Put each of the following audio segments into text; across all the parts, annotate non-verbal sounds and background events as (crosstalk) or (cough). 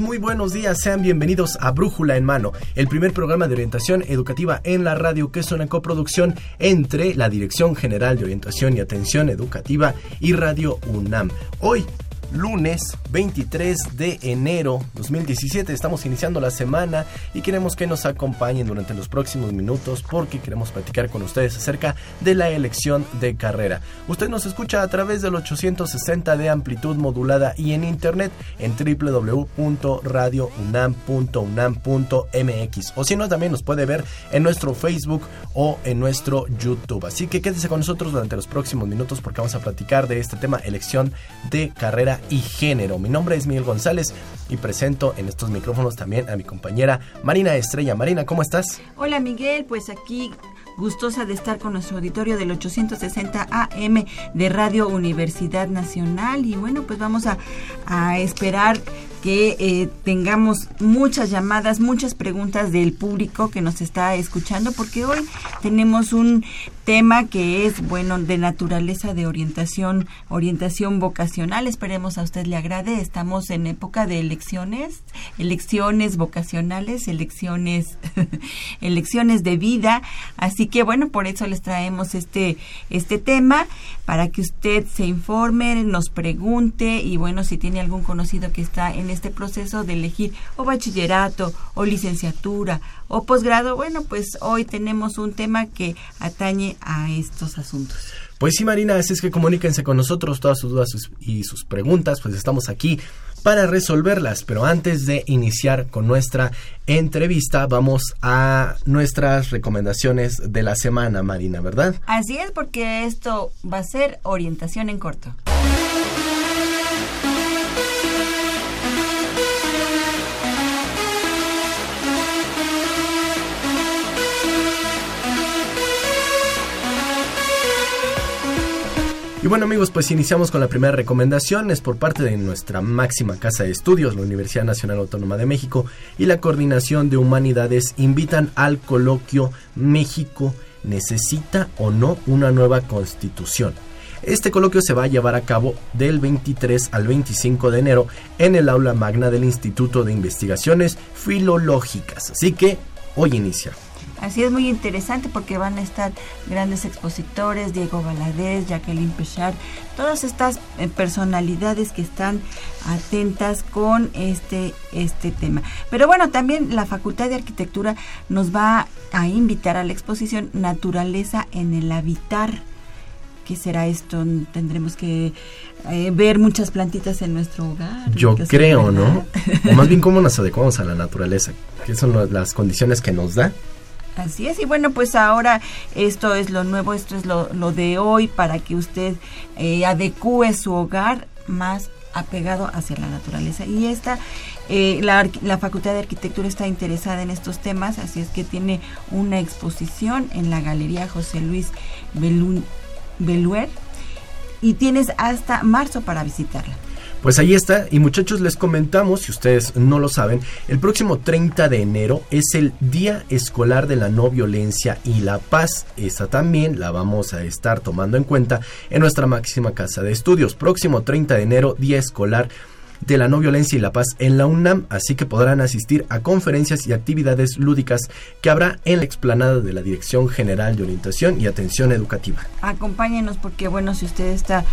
Muy buenos días, sean bienvenidos a Brújula en Mano, el primer programa de orientación educativa en la radio que es una coproducción entre la Dirección General de Orientación y Atención Educativa y Radio UNAM. Hoy lunes 23 de enero 2017. Estamos iniciando la semana y queremos que nos acompañen durante los próximos minutos porque queremos platicar con ustedes acerca de la elección de carrera. Usted nos escucha a través del 860 de amplitud modulada y en internet en www.radiounam.unam.mx o si no también nos puede ver en nuestro Facebook o en nuestro YouTube. Así que quédese con nosotros durante los próximos minutos porque vamos a platicar de este tema elección de carrera y género. Mi nombre es Miguel González y presento en estos micrófonos también a mi compañera Marina Estrella. Marina, ¿cómo estás? Hola Miguel, pues aquí gustosa de estar con nuestro auditorio del 860 AM de Radio Universidad Nacional y bueno, pues vamos a, a esperar que eh, tengamos muchas llamadas, muchas preguntas del público que nos está escuchando, porque hoy tenemos un tema que es, bueno, de naturaleza de orientación, orientación vocacional. Esperemos a usted le agrade. Estamos en época de elecciones, elecciones vocacionales, elecciones, (laughs) elecciones de vida. Así que, bueno, por eso les traemos este, este tema, para que usted se informe, nos pregunte y, bueno, si tiene algún conocido que está en este proceso de elegir o bachillerato o licenciatura o posgrado, bueno, pues hoy tenemos un tema que atañe a estos asuntos. Pues sí, Marina, así es que comuníquense con nosotros todas sus dudas y sus preguntas, pues estamos aquí para resolverlas. Pero antes de iniciar con nuestra entrevista, vamos a nuestras recomendaciones de la semana, Marina, ¿verdad? Así es, porque esto va a ser orientación en corto. Y bueno amigos, pues iniciamos con la primera recomendación, es por parte de nuestra máxima casa de estudios, la Universidad Nacional Autónoma de México y la Coordinación de Humanidades invitan al coloquio México necesita o no una nueva constitución. Este coloquio se va a llevar a cabo del 23 al 25 de enero en el aula magna del Instituto de Investigaciones Filológicas. Así que hoy inicia. Así es muy interesante porque van a estar grandes expositores, Diego Valadez, Jacqueline Pechard, todas estas eh, personalidades que están atentas con este, este tema. Pero bueno, también la Facultad de Arquitectura nos va a invitar a la exposición Naturaleza en el Habitar. ¿Qué será esto? Tendremos que eh, ver muchas plantitas en nuestro hogar. Yo creo, ¿no? o más bien cómo nos adecuamos a la naturaleza, qué son las condiciones que nos da Así es, y bueno, pues ahora esto es lo nuevo, esto es lo, de hoy para que usted eh, adecue su hogar más apegado hacia la naturaleza. Y esta, eh, la, la, Facultad de Arquitectura está interesada en estos temas, así es que tiene una exposición en la Galería José Luis Beluer y tienes hasta marzo para visitarla. Pues ahí está, y muchachos les comentamos, si ustedes no lo saben, el próximo 30 de enero es el Día Escolar de la No Violencia y la Paz. Esta también la vamos a estar tomando en cuenta en nuestra máxima casa de estudios. Próximo 30 de enero, Día Escolar de la no violencia y la paz en la UNAM, así que podrán asistir a conferencias y actividades lúdicas que habrá en la explanada de la Dirección General de Orientación y Atención Educativa. Acompáñenos porque bueno, si usted está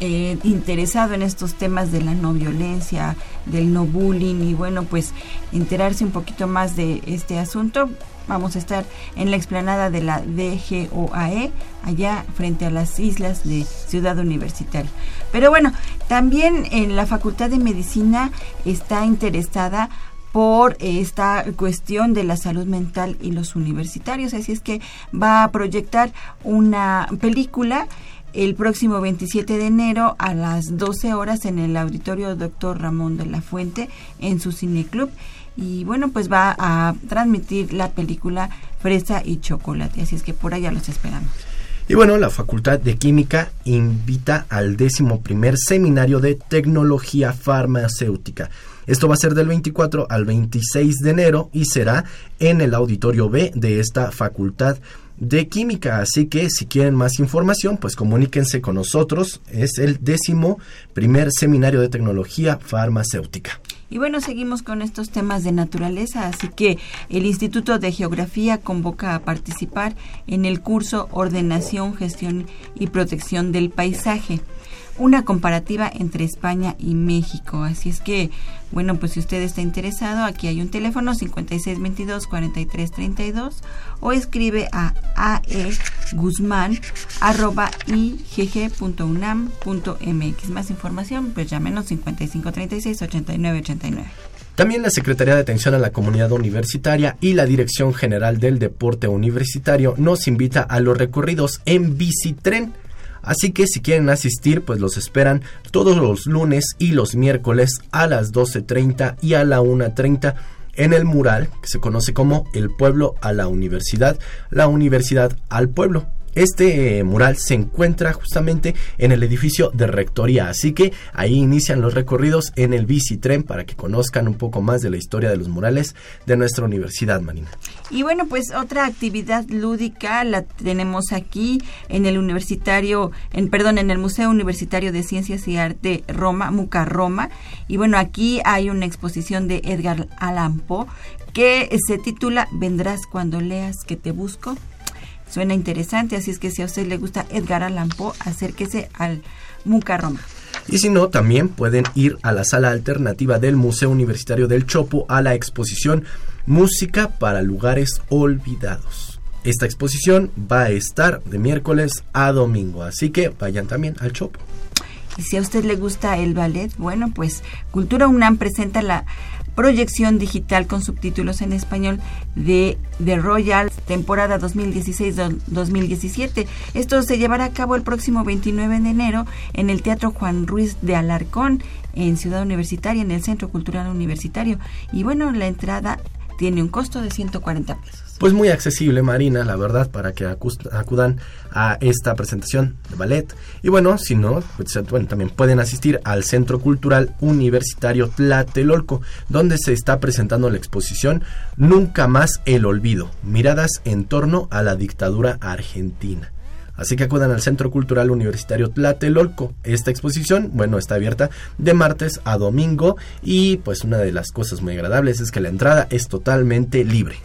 eh, interesado en estos temas de la no violencia, del no bullying y bueno, pues enterarse un poquito más de este asunto, Vamos a estar en la explanada de la DGOAE, allá frente a las islas de Ciudad Universitaria. Pero bueno, también en la Facultad de Medicina está interesada por esta cuestión de la salud mental y los universitarios. Así es que va a proyectar una película el próximo 27 de enero a las 12 horas en el auditorio Dr. Ramón de la Fuente en su cineclub. Y bueno, pues va a transmitir la película Fresa y Chocolate. Así es que por allá los esperamos. Y bueno, la Facultad de Química invita al décimo primer seminario de tecnología farmacéutica. Esto va a ser del 24 al 26 de enero y será en el auditorio B de esta facultad de química. Así que si quieren más información, pues comuníquense con nosotros. Es el décimo primer seminario de tecnología farmacéutica. Y bueno, seguimos con estos temas de naturaleza, así que el Instituto de Geografía convoca a participar en el curso Ordenación, Gestión y Protección del Paisaje una comparativa entre España y México. Así es que, bueno, pues si usted está interesado, aquí hay un teléfono 5622-4332 o escribe a aeguzman.igg.unam.mx. Más información, pues llámenos 5536-8989. También la Secretaría de Atención a la Comunidad Universitaria y la Dirección General del Deporte Universitario nos invita a los recorridos en bicitren Así que si quieren asistir, pues los esperan todos los lunes y los miércoles a las 12.30 y a la 1.30 en el mural que se conoce como El pueblo a la universidad, la universidad al pueblo. Este eh, mural se encuentra justamente en el edificio de rectoría, así que ahí inician los recorridos en el bicitren para que conozcan un poco más de la historia de los murales de nuestra universidad, Marina. Y bueno, pues otra actividad lúdica la tenemos aquí en el universitario, en perdón, en el Museo Universitario de Ciencias y Arte Roma, Muca Roma. Y bueno, aquí hay una exposición de Edgar Allan Poe que se titula Vendrás cuando leas que te busco. Suena interesante, así es que si a usted le gusta Edgar Allan Poe, acérquese al Muca Roma. Y si no, también pueden ir a la sala alternativa del Museo Universitario del Chopo a la exposición Música para lugares olvidados. Esta exposición va a estar de miércoles a domingo, así que vayan también al Chopo. Y si a usted le gusta el ballet, bueno, pues Cultura UNAM presenta la proyección digital con subtítulos en español de The Royal temporada 2016-2017. Esto se llevará a cabo el próximo 29 de enero en el Teatro Juan Ruiz de Alarcón en Ciudad Universitaria, en el Centro Cultural Universitario. Y bueno, la entrada tiene un costo de 140 pesos pues muy accesible Marina, la verdad, para que acudan a esta presentación de ballet. Y bueno, si no, pues, también pueden asistir al Centro Cultural Universitario Tlatelolco, donde se está presentando la exposición Nunca más el olvido, miradas en torno a la dictadura argentina. Así que acudan al Centro Cultural Universitario Tlatelolco. Esta exposición, bueno, está abierta de martes a domingo y pues una de las cosas muy agradables es que la entrada es totalmente libre.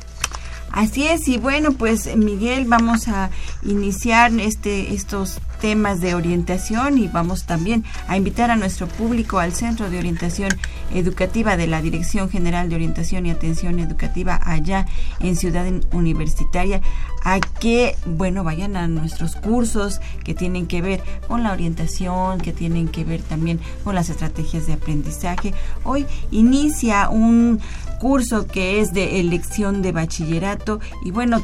Así es, y bueno, pues Miguel, vamos a iniciar este, estos temas de orientación y vamos también a invitar a nuestro público al Centro de Orientación Educativa de la Dirección General de Orientación y Atención Educativa allá en Ciudad Universitaria a que, bueno, vayan a nuestros cursos que tienen que ver con la orientación, que tienen que ver también con las estrategias de aprendizaje. Hoy inicia un curso que es de elección de bachillerato y bueno,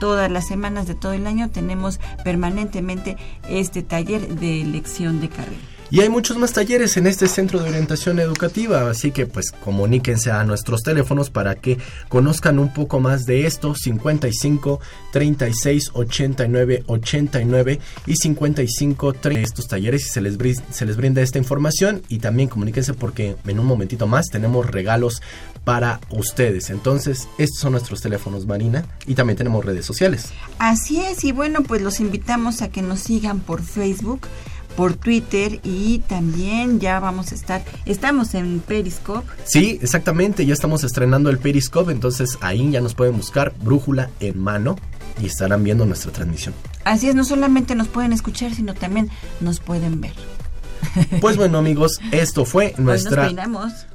todas las semanas de todo el año tenemos permanentemente este taller de elección de carrera. Y hay muchos más talleres en este centro de orientación educativa, así que pues comuníquense a nuestros teléfonos para que conozcan un poco más de esto, 55 36 89 89 y 55 30 estos talleres y se les, se les brinda esta información y también comuníquense porque en un momentito más tenemos regalos para ustedes. Entonces, estos son nuestros teléfonos, Marina, y también tenemos redes sociales. Así es, y bueno, pues los invitamos a que nos sigan por Facebook por Twitter y también ya vamos a estar, estamos en Periscope. Sí, exactamente, ya estamos estrenando el Periscope, entonces ahí ya nos pueden buscar Brújula en mano y estarán viendo nuestra transmisión. Así es, no solamente nos pueden escuchar, sino también nos pueden ver. Pues bueno (laughs) amigos, esto fue nuestra...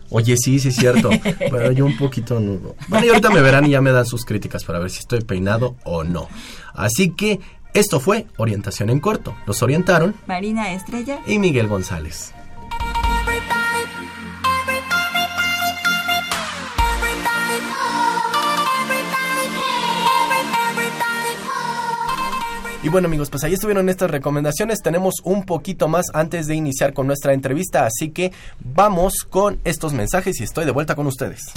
Oye, sí, sí es cierto. (laughs) Pero yo un poquito nudo. Bueno, y ahorita me verán y ya me dan sus críticas para ver si estoy peinado o no. Así que esto fue Orientación en Corto. Los orientaron Marina Estrella. y Miguel González. Y bueno amigos, pues ahí estuvieron estas recomendaciones. Tenemos un poquito más antes de iniciar con nuestra entrevista, así que vamos con estos mensajes y estoy de vuelta con ustedes.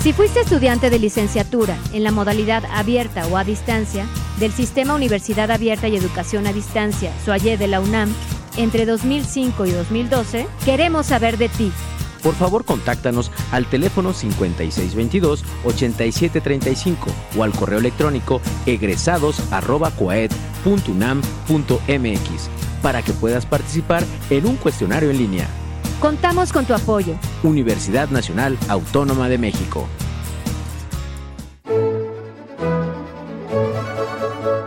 Si fuiste estudiante de licenciatura en la modalidad abierta o a distancia del Sistema Universidad Abierta y Educación a Distancia, SUAYE de la UNAM, entre 2005 y 2012, queremos saber de ti. Por favor, contáctanos al teléfono 5622-8735 o al correo electrónico egresados.coaed.unam.mx para que puedas participar en un cuestionario en línea. Contamos con tu apoyo. Universidad Nacional Autónoma de México.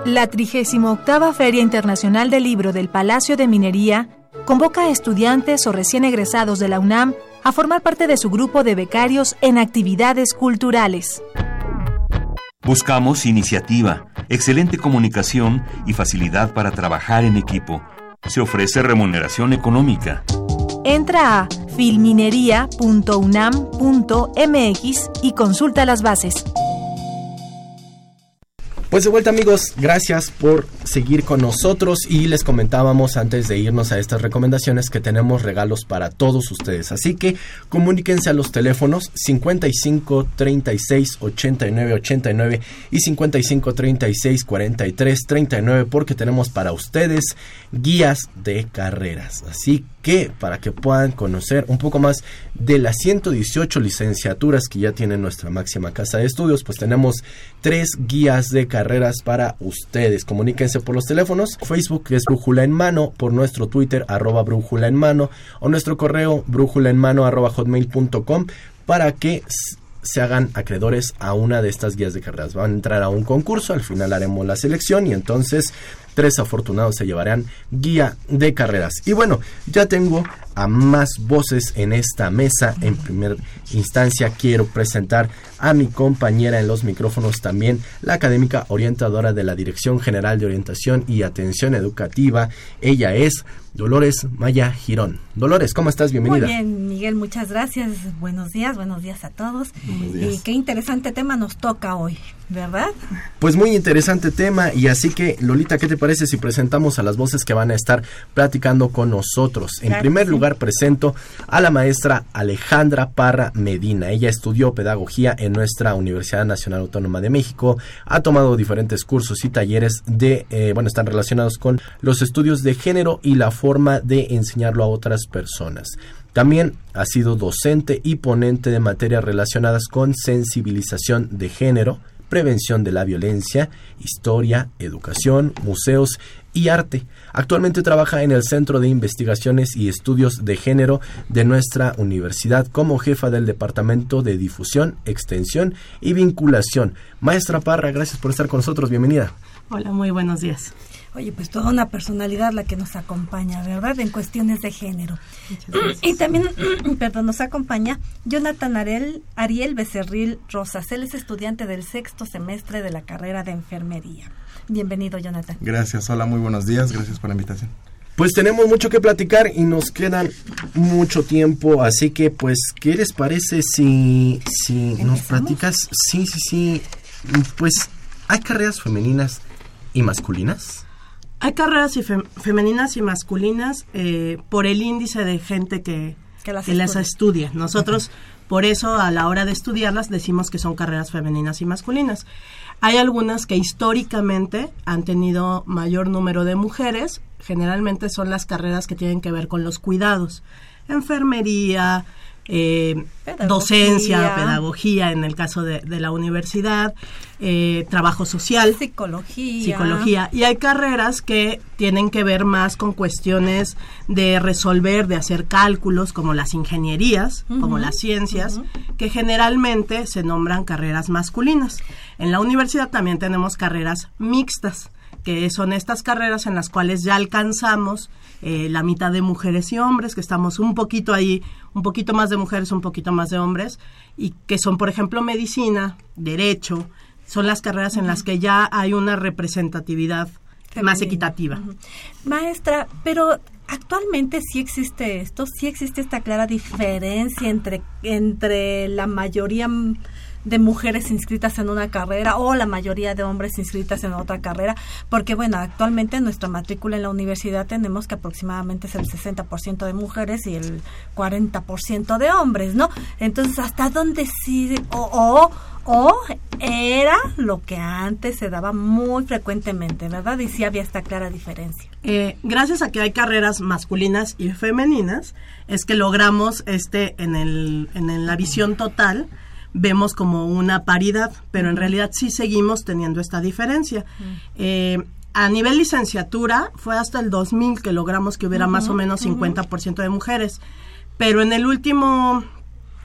La 38 Feria Internacional del Libro del Palacio de Minería convoca a estudiantes o recién egresados de la UNAM a formar parte de su grupo de becarios en actividades culturales. Buscamos iniciativa, excelente comunicación y facilidad para trabajar en equipo. Se ofrece remuneración económica. Entra a filminería.unam.mx y consulta las bases. Pues de vuelta amigos, gracias por seguir con nosotros y les comentábamos antes de irnos a estas recomendaciones que tenemos regalos para todos ustedes. Así que comuníquense a los teléfonos 55 36 89 89 y 55 36 43 39 porque tenemos para ustedes guías de carreras. Así que para que puedan conocer un poco más de las 118 licenciaturas que ya tiene nuestra máxima casa de estudios, pues tenemos tres guías de carreras para ustedes. Comuníquense por los teléfonos. Facebook es Brújula en Mano, por nuestro Twitter arroba Brújula en Mano o nuestro correo brújula en mano arroba hotmail.com para que se hagan acreedores a una de estas guías de carreras. Van a entrar a un concurso, al final haremos la selección y entonces tres afortunados se llevarán guía de carreras. Y bueno, ya tengo a más voces en esta mesa. En primera instancia quiero presentar a mi compañera en los micrófonos también, la académica orientadora de la Dirección General de Orientación y Atención Educativa. Ella es Dolores Maya Girón. Dolores, ¿cómo estás? Bienvenida. Muy bien, Miguel, muchas gracias. Buenos días, buenos días a todos. Y qué interesante tema nos toca hoy, ¿verdad? Pues muy interesante tema y así que Lolita, ¿qué te parece si presentamos a las voces que van a estar platicando con nosotros? En Claro primer sí. lugar presento a la maestra Alejandra Parra Medina. Ella estudió pedagogía en nuestra Universidad Nacional Autónoma de México, ha tomado diferentes cursos y talleres de, eh, bueno, están relacionados con los estudios de género y la forma de enseñarlo a otras personas. También ha sido docente y ponente de materias relacionadas con sensibilización de género, prevención de la violencia, historia, educación, museos y arte. Actualmente trabaja en el Centro de Investigaciones y Estudios de Género de nuestra universidad como jefa del Departamento de Difusión, Extensión y Vinculación. Maestra Parra, gracias por estar con nosotros. Bienvenida. Hola, muy buenos días. Oye, pues toda una personalidad la que nos acompaña, ¿verdad? En cuestiones de género. Y también, (clears throat) perdón, nos acompaña Jonathan Ariel, Ariel Becerril Rosas. Él es estudiante del sexto semestre de la carrera de enfermería. Bienvenido, Jonathan. Gracias, hola, muy buenos días, gracias por la invitación. Pues tenemos mucho que platicar y nos quedan mucho tiempo, así que pues, ¿qué les parece si, si nos platicas? Sí, sí, sí. Pues, ¿hay carreras femeninas y masculinas? Hay carreras y fem- femeninas y masculinas eh, por el índice de gente que, Que las que las estudia. estudia. Nosotros, por eso, a la hora de estudiarlas, decimos que son carreras femeninas y masculinas. Hay algunas que históricamente han tenido mayor número de mujeres. Generalmente son las carreras que tienen que ver con los cuidados. Enfermería, eh, Pedagogía. docencia, pedagogía en el caso de, de la universidad, eh, trabajo social. Psicología. psicología. Y hay carreras que tienen que ver más con cuestiones de resolver, de hacer cálculos, como las ingenierías, como las ciencias, que generalmente se nombran carreras masculinas. En la universidad también tenemos carreras mixtas que son estas carreras en las cuales ya alcanzamos eh, la mitad de mujeres y hombres, que estamos un poquito ahí, un poquito más de mujeres, un poquito más de hombres, y que son, por ejemplo, medicina, derecho, son las carreras en las que ya hay una representatividad más equitativa. Maestra, pero actualmente sí existe esto, sí existe esta clara diferencia entre, entre la mayoría de mujeres inscritas en una carrera o la mayoría de hombres inscritas en otra carrera, porque bueno, actualmente en nuestra matrícula en la universidad tenemos que aproximadamente es el 60% de mujeres y el 40% de hombres, ¿no? Entonces, ¿hasta dónde sí o, o o era lo que antes se daba muy frecuentemente, ¿verdad? Y sí había esta clara diferencia. Eh, gracias a que hay carreras masculinas y femeninas, es que logramos este en, el, en la visión total vemos como una paridad, pero en realidad sí seguimos teniendo esta diferencia. Eh, a nivel licenciatura fue hasta el 2000 que logramos que hubiera más o menos 50% de mujeres, pero en el último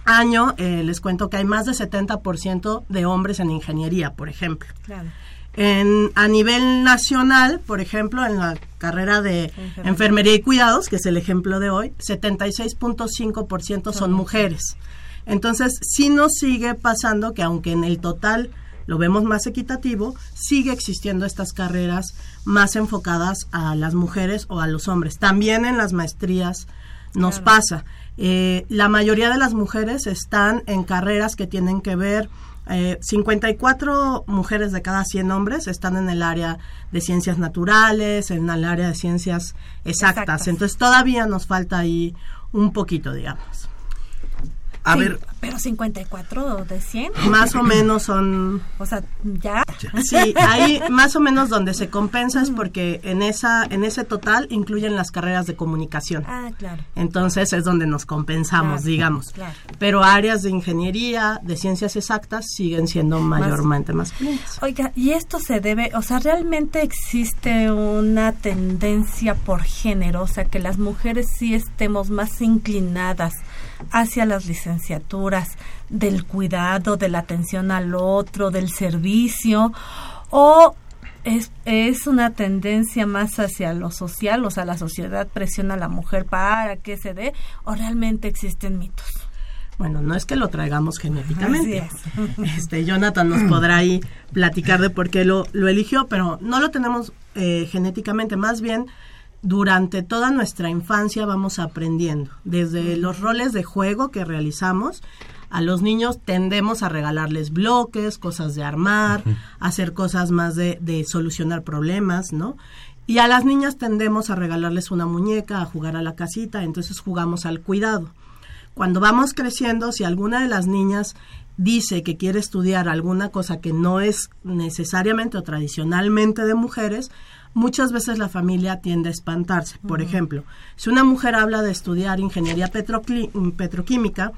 año eh, les cuento que hay más de 70% de hombres en ingeniería, por ejemplo. En, a nivel nacional, por ejemplo, en la carrera de enfermería. y cuidados, que es el ejemplo de hoy, 76.5% son mujeres. Entonces, sí nos sigue pasando que aunque en el total lo vemos más equitativo, sigue existiendo estas carreras más enfocadas a las mujeres o a los hombres. También en las maestrías nos pasa. Eh, la mayoría de las mujeres están en carreras que tienen que ver, eh, 54 mujeres de cada 100 hombres están en el área de ciencias naturales, en el área de ciencias exactas. Entonces todavía nos falta ahí un poquito, digamos. A ver. Pero 54 de 100. Más o menos son. O sea, ya. Sí, ahí más o menos donde se compensa es porque en esa en ese total incluyen las carreras de comunicación. Ah, claro. Entonces es donde nos compensamos, digamos. Claro. Pero áreas de ingeniería, de ciencias exactas siguen siendo mayormente masculinas. Oiga, y esto se debe, o sea, realmente existe una tendencia por género, o sea, que las mujeres sí estemos más inclinadas hacia las licenciaturas del cuidado, de la atención al otro, del servicio, o es, es una tendencia más hacia lo social, o sea, la sociedad presiona a la mujer para que se dé, o realmente existen mitos. Bueno, no es que lo traigamos genéticamente. (laughs) Este, Jonathan nos podrá ahí platicar de por qué lo, lo eligió, pero no lo tenemos eh, genéticamente, más bien durante toda nuestra infancia vamos aprendiendo, desde los roles de juego que realizamos. A los niños tendemos a regalarles bloques, cosas de armar, hacer cosas más de, de solucionar problemas, ¿no? Y a las niñas tendemos a regalarles una muñeca, a jugar a la casita, entonces jugamos al cuidado. Cuando vamos creciendo, si alguna de las niñas dice que quiere estudiar alguna cosa que no es necesariamente o tradicionalmente de mujeres, muchas veces la familia tiende a espantarse. Por ejemplo, si una mujer habla de estudiar ingeniería petroquímica,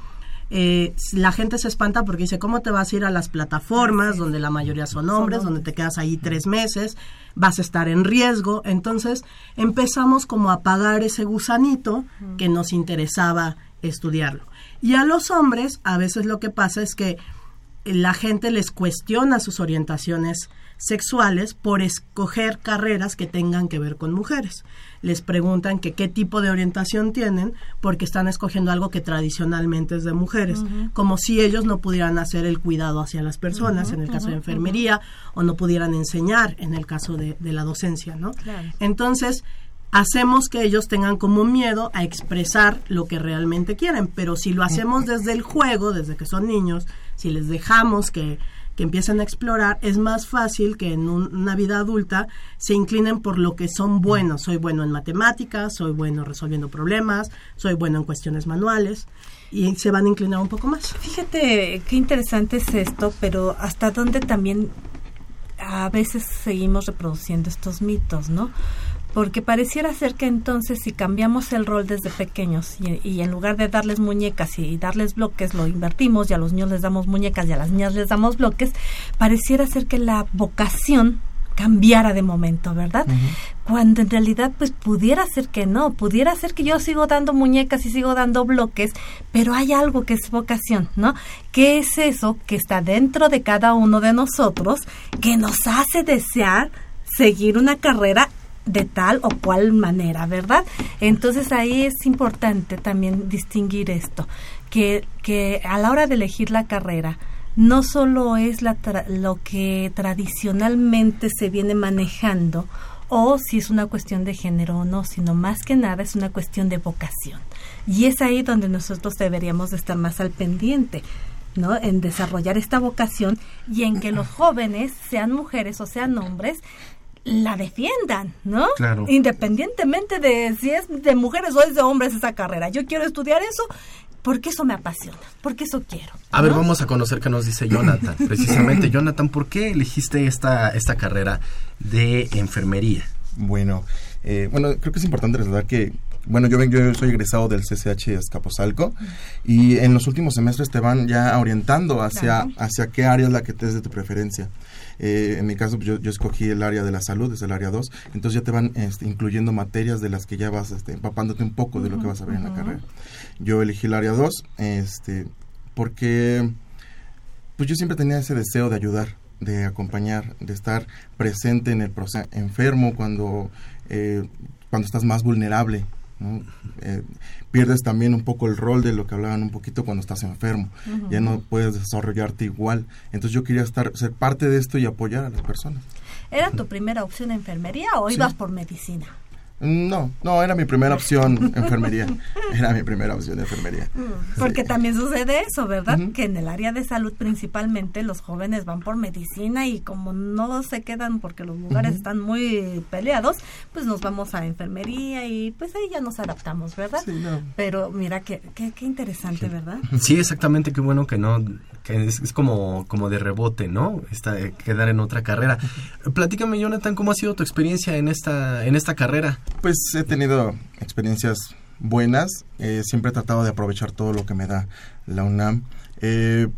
eh, la gente se espanta porque dice, ¿cómo te vas a ir a las plataformas donde la mayoría son hombres, donde te quedas ahí tres meses, vas a estar en riesgo? Entonces empezamos como a pagar ese gusanito que nos interesaba estudiarlo. Y a los hombres a veces lo que pasa es que la gente les cuestiona sus orientaciones sexuales por escoger carreras que tengan que ver con mujeres. Les preguntan que qué tipo de orientación tienen porque están escogiendo algo que tradicionalmente es de mujeres, como si ellos no pudieran hacer el cuidado hacia las personas en el caso de enfermería o no pudieran enseñar en el caso de, la docencia, ¿no? Entonces, hacemos que ellos tengan como miedo a expresar lo que realmente quieren, pero si lo hacemos desde el juego, desde que son niños, si les dejamos que que empiecen a explorar, es más fácil que en una vida adulta se inclinen por lo que son buenos. Soy bueno en matemáticas, soy bueno resolviendo problemas, soy bueno en cuestiones manuales y se van a inclinar un poco más. Fíjate qué interesante es esto, pero hasta dónde también a veces seguimos reproduciendo estos mitos, ¿no? Porque pareciera ser que entonces si cambiamos el rol desde pequeños y, en lugar de darles muñecas y darles bloques lo invertimos y a los niños les damos muñecas y a las niñas les damos bloques, pareciera ser que la vocación cambiara de momento, ¿verdad? Cuando en realidad pues pudiera ser que no, pudiera ser que yo sigo dando muñecas y sigo dando bloques, pero hay algo que es vocación, ¿no? ¿Qué es eso que está dentro de cada uno de nosotros que nos hace desear seguir una carrera de tal o cual manera, ¿verdad? Entonces ahí es importante también distinguir esto, que, que a la hora de elegir la carrera, no solo es la lo que tradicionalmente se viene manejando o si es una cuestión de género o no, sino más que nada es una cuestión de vocación. Y es ahí donde nosotros deberíamos estar más al pendiente. ¿no? en desarrollar esta vocación y en que los jóvenes, sean mujeres o sean hombres, la defiendan, ¿no? Claro. Independientemente de si es de mujeres o es de hombres esa carrera. Yo quiero estudiar eso porque eso me apasiona, porque eso quiero. A ver, vamos a conocer qué nos dice Jonathan. (laughs) Precisamente, Jonathan, ¿por qué elegiste esta, esta carrera de enfermería? Bueno, eh, bueno, creo que es importante resaltar que bueno, yo, yo soy egresado del CCH Escaposalco y en los últimos semestres te van ya orientando hacia, hacia qué área es la que te es de tu preferencia. Eh, en mi caso, pues, yo, yo, escogí el área de la salud, es el área 2, entonces ya te van este, incluyendo materias de las que ya vas este, empapándote un poco de lo que vas a ver en la carrera. Yo elegí el área 2 este, porque pues yo siempre tenía ese deseo de ayudar, de acompañar, de estar presente en el proceso enfermo cuando, eh, cuando estás más vulnerable eh, pierdes también un poco el rol de lo que hablaban un poquito cuando estás enfermo. Ya no puedes desarrollarte igual. Entonces yo quería estar ser parte de esto y apoyar a las personas. ¿Era tu primera opción enfermería o ibas por medicina? No, no, era mi primera opción enfermería. Era mi primera opción de enfermería. Mm, porque también sucede eso, ¿verdad? Que en el área de salud principalmente los jóvenes van por medicina y como no se quedan porque los lugares están muy peleados, pues nos vamos a enfermería y pues ahí ya nos adaptamos, ¿verdad? Pero mira, qué, qué, qué interesante, ¿verdad? Sí, exactamente, qué bueno que no que es, como, como de rebote, ¿no? Esta, eh, quedar en otra carrera. Platícame, Jonathan, ¿cómo ha sido tu experiencia en esta, en esta carrera? Pues he tenido experiencias buenas, eh, siempre he tratado de aprovechar todo lo que me da la UNAM. Eh,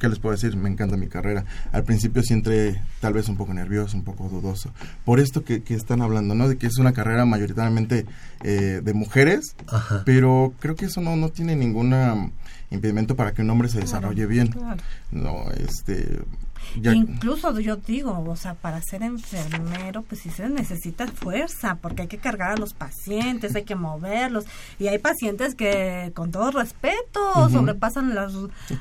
¿Qué les puedo decir? Me encanta mi carrera. Al principio sí entré tal vez un poco nervioso, un poco dudoso. Por esto que, que están hablando, ¿no? De que es una carrera mayoritariamente de mujeres, pero creo que eso no, no tiene ninguna impedimento para que un hombre se desarrolle bien. No, este Incluso yo digo, o sea, para ser enfermero, pues sí se necesita fuerza, porque hay que cargar a los pacientes, hay que moverlos. Y hay pacientes que, con todo respeto, sobrepasan las,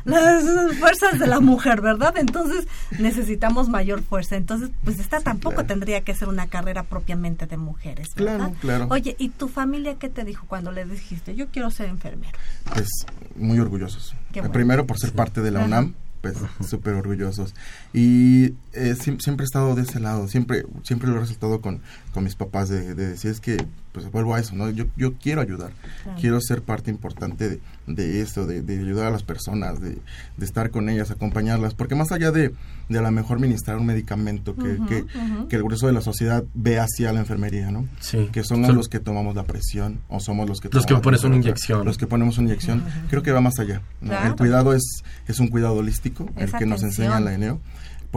las fuerzas de la mujer, ¿verdad? Entonces necesitamos mayor fuerza. Entonces, pues esta tampoco tendría que ser una carrera propiamente de mujeres, ¿verdad? Claro, claro. Oye, ¿y tu familia qué te dijo cuando le dijiste, yo quiero ser enfermero? Pues muy orgullosos. Primero por ser parte de la UNAM pues súper orgullosos. Y eh, siempre he estado de ese lado, siempre siempre lo he resultado con, con mis papás de, decir es que pues vuelvo a eso, ¿no? Yo, yo quiero ayudar, quiero ser parte importante de, de esto, de, ayudar a las personas, de, estar con ellas, acompañarlas, porque más allá de, de a lo mejor ministrar un medicamento que, que, el grueso de la sociedad ve hacia la enfermería, ¿no? Sí. Que son los que tomamos la presión o somos los que... Los que ponemos una inyección. Los que ponemos una inyección. Creo que va más allá. El cuidado es, es un cuidado holístico, el que nos enseña la ENEO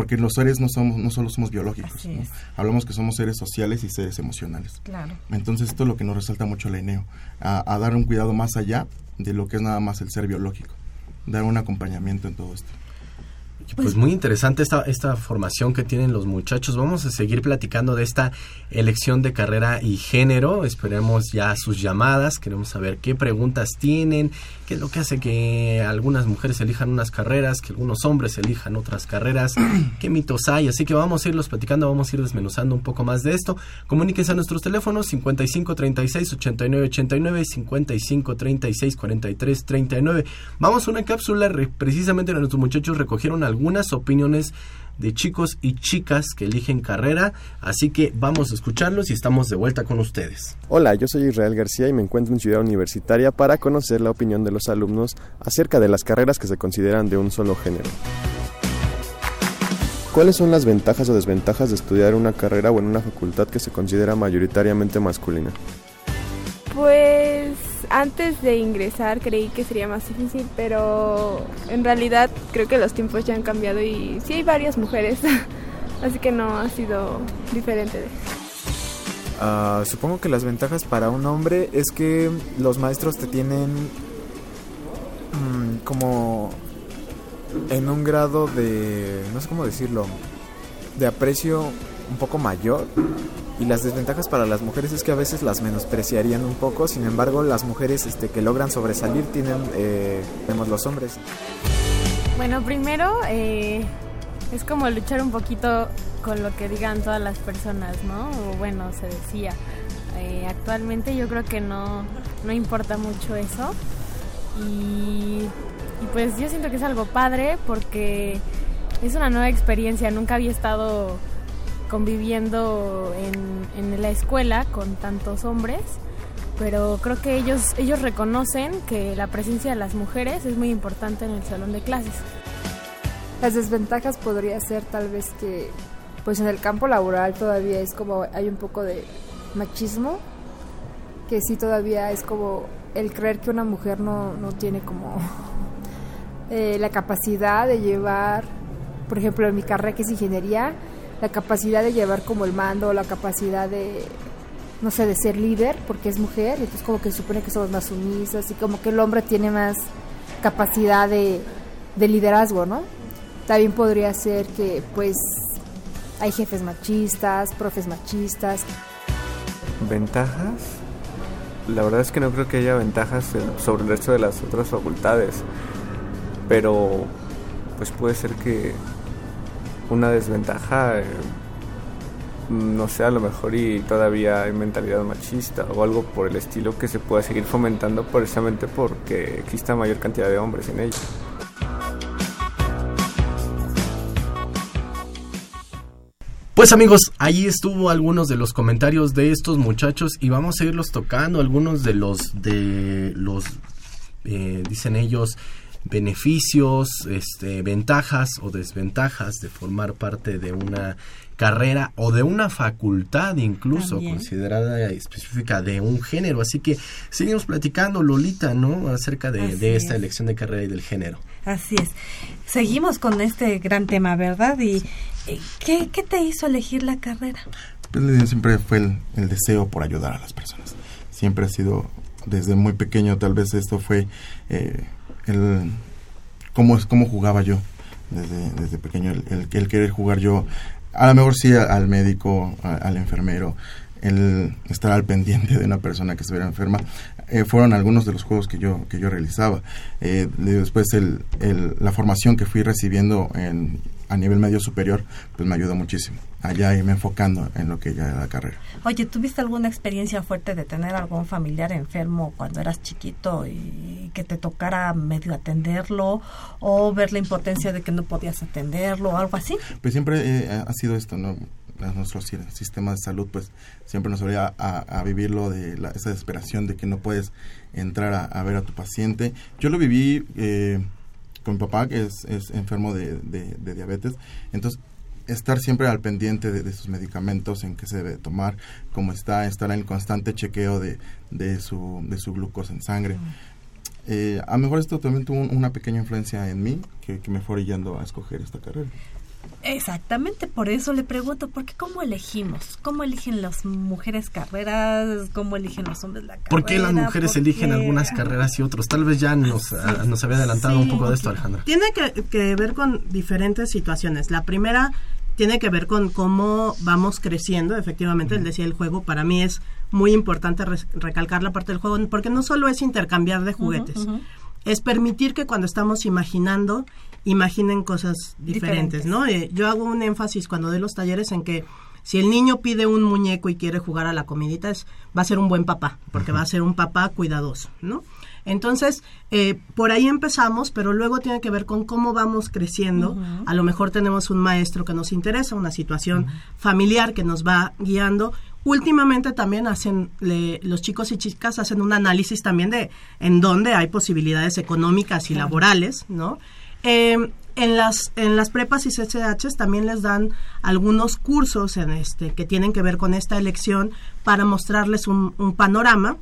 porque los seres no somos no solo somos biológicos hablamos que somos seres sociales y seres emocionales. Claro. entonces esto es lo que nos resalta mucho la ENEO a, dar un cuidado más allá de lo que es nada más el ser biológico dar un acompañamiento en todo esto pues muy interesante esta, esta formación que tienen los muchachos. Vamos a seguir platicando de esta elección de carrera y género. Esperemos ya sus llamadas. Queremos saber qué preguntas tienen, qué es lo que hace que algunas mujeres elijan unas carreras, que algunos hombres elijan otras carreras, (clears throat) qué mitos hay. Así que vamos a irlos platicando, vamos a ir desmenuzando un poco más de esto. Comuníquense a nuestros teléfonos 55 36 89 89 55 36 43 39. Vamos a una cápsula precisamente nuestros muchachos recogieron algo algunas opiniones de chicos y chicas que eligen carrera, así que vamos a escucharlos y estamos de vuelta con ustedes. Hola, yo soy Israel García y me encuentro en Ciudad Universitaria para conocer la opinión de los alumnos acerca de las carreras que se consideran de un solo género. ¿Cuáles son las ventajas o desventajas de estudiar una carrera o en una facultad que se considera mayoritariamente masculina? Pues antes de ingresar creí que sería más difícil, pero en realidad creo que los tiempos ya han cambiado y sí hay varias mujeres, (laughs) así que no ha sido diferente. Uh, supongo que las ventajas para un hombre es que los maestros te tienen mm, como en un grado de, no sé cómo decirlo, de aprecio un poco mayor y las desventajas para las mujeres es que a veces las menospreciarían un poco, sin embargo las mujeres este, que logran sobresalir tienen, eh, los hombres. Bueno, primero eh, es como luchar un poquito con lo que digan todas las personas, ¿no? O bueno, se decía. Eh, actualmente yo creo que no, no importa mucho eso. Y pues yo siento que es algo padre porque es una nueva experiencia. Nunca había estado conviviendo en, en la escuela con tantos hombres pero creo que ellos ellos reconocen que la presencia de las mujeres es muy importante en el salón de clases. Las desventajas podría ser tal vez que pues en el campo laboral todavía es como hay un poco de machismo que sí todavía es como el creer que una mujer no, no tiene como (laughs) eh, la capacidad de llevar, por ejemplo en mi carrera que es ingeniería, la capacidad de llevar como el mando, la capacidad de no sé, de ser líder porque es mujer, y entonces como que se supone que somos más sumisas y como que el hombre tiene más capacidad de, de liderazgo, ¿no? También podría ser que pues hay jefes machistas, profes machistas. ¿Ventajas? La verdad es que no creo que haya ventajas sobre el resto de las otras facultades, pero pues puede ser que una desventaja... Eh, no sé, a lo mejor y todavía hay mentalidad machista o algo por el estilo que se pueda seguir fomentando precisamente porque exista mayor cantidad de hombres en ella. Pues amigos, ahí estuvo algunos de los comentarios de estos muchachos y vamos a irlos tocando algunos de los de los eh, dicen ellos beneficios, este, ventajas o desventajas de formar parte de una carrera o de una facultad incluso considerada específica de un género. Así que seguimos platicando, Lolita, ¿no? Acerca de, esta elección de carrera y del género. Así es. Seguimos con este gran tema, ¿verdad? ¿Y qué, te hizo elegir la carrera? Pues siempre fue el, deseo por ayudar a las personas. Siempre ha sido, desde muy pequeño, tal vez esto fue eh, el cómo, cómo jugaba yo desde, desde pequeño, el, el, querer jugar yo a lo mejor sí al médico, al enfermero, el estar al pendiente de una persona que estuviera enferma, eh, fueron algunos de los juegos que yo, que yo realizaba. Eh, después el, la formación que fui recibiendo en, a nivel medio superior, pues me ayudó muchísimo. Allá irme enfocando en lo que ya era la carrera. Oye, ¿tuviste alguna experiencia fuerte de tener algún familiar enfermo cuando eras chiquito y que te tocara medio atenderlo o ver la impotencia de que no podías atenderlo o algo así? Pues siempre eh, ha sido esto, ¿no? nuestro sistema de salud pues siempre nos obliga a, vivirlo de la, esa desesperación de que no puedes entrar a, ver a tu paciente. Yo lo viví eh, con mi papá, que es, es enfermo de, de, diabetes. Entonces, estar siempre al pendiente de, sus medicamentos, en qué se debe tomar, cómo está, estar en el constante chequeo de, de, su, de su glucosa en sangre. Eh, a lo mejor esto también tuvo una pequeña influencia en mí, que, que me fue orillando a escoger esta carrera. Exactamente, por eso le pregunto, porque cómo elegimos? ¿Cómo eligen las mujeres carreras? ¿Cómo eligen los hombres la carrera? ¿Por qué las mujeres eligen algunas carreras y otros? Tal vez ya nos, ah, nos había adelantado un poco de esto, Alejandra. Tiene que, ver con diferentes situaciones. La primera tiene que ver con cómo vamos creciendo. Efectivamente, él decía el juego, para mí es muy importante recalcar la parte del juego, porque no solo es intercambiar de juguetes, es permitir que cuando estamos imaginando imaginen cosas diferentes, ¿no? Eh, yo hago un énfasis cuando doy los talleres en que si el niño pide un muñeco y quiere jugar a la comidita, es, va a ser un buen papá, porque va a ser un papá cuidadoso, ¿no? Entonces, eh, por ahí empezamos, pero luego tiene que ver con cómo vamos creciendo. A lo mejor tenemos un maestro que nos interesa, una situación familiar que nos va guiando. Últimamente también hacen, los chicos y chicas hacen un análisis también de en dónde hay posibilidades económicas y laborales, ¿no? Eh, en las en las prepas y CCHs también les dan algunos cursos en este que tienen que ver con esta elección para mostrarles un, panorama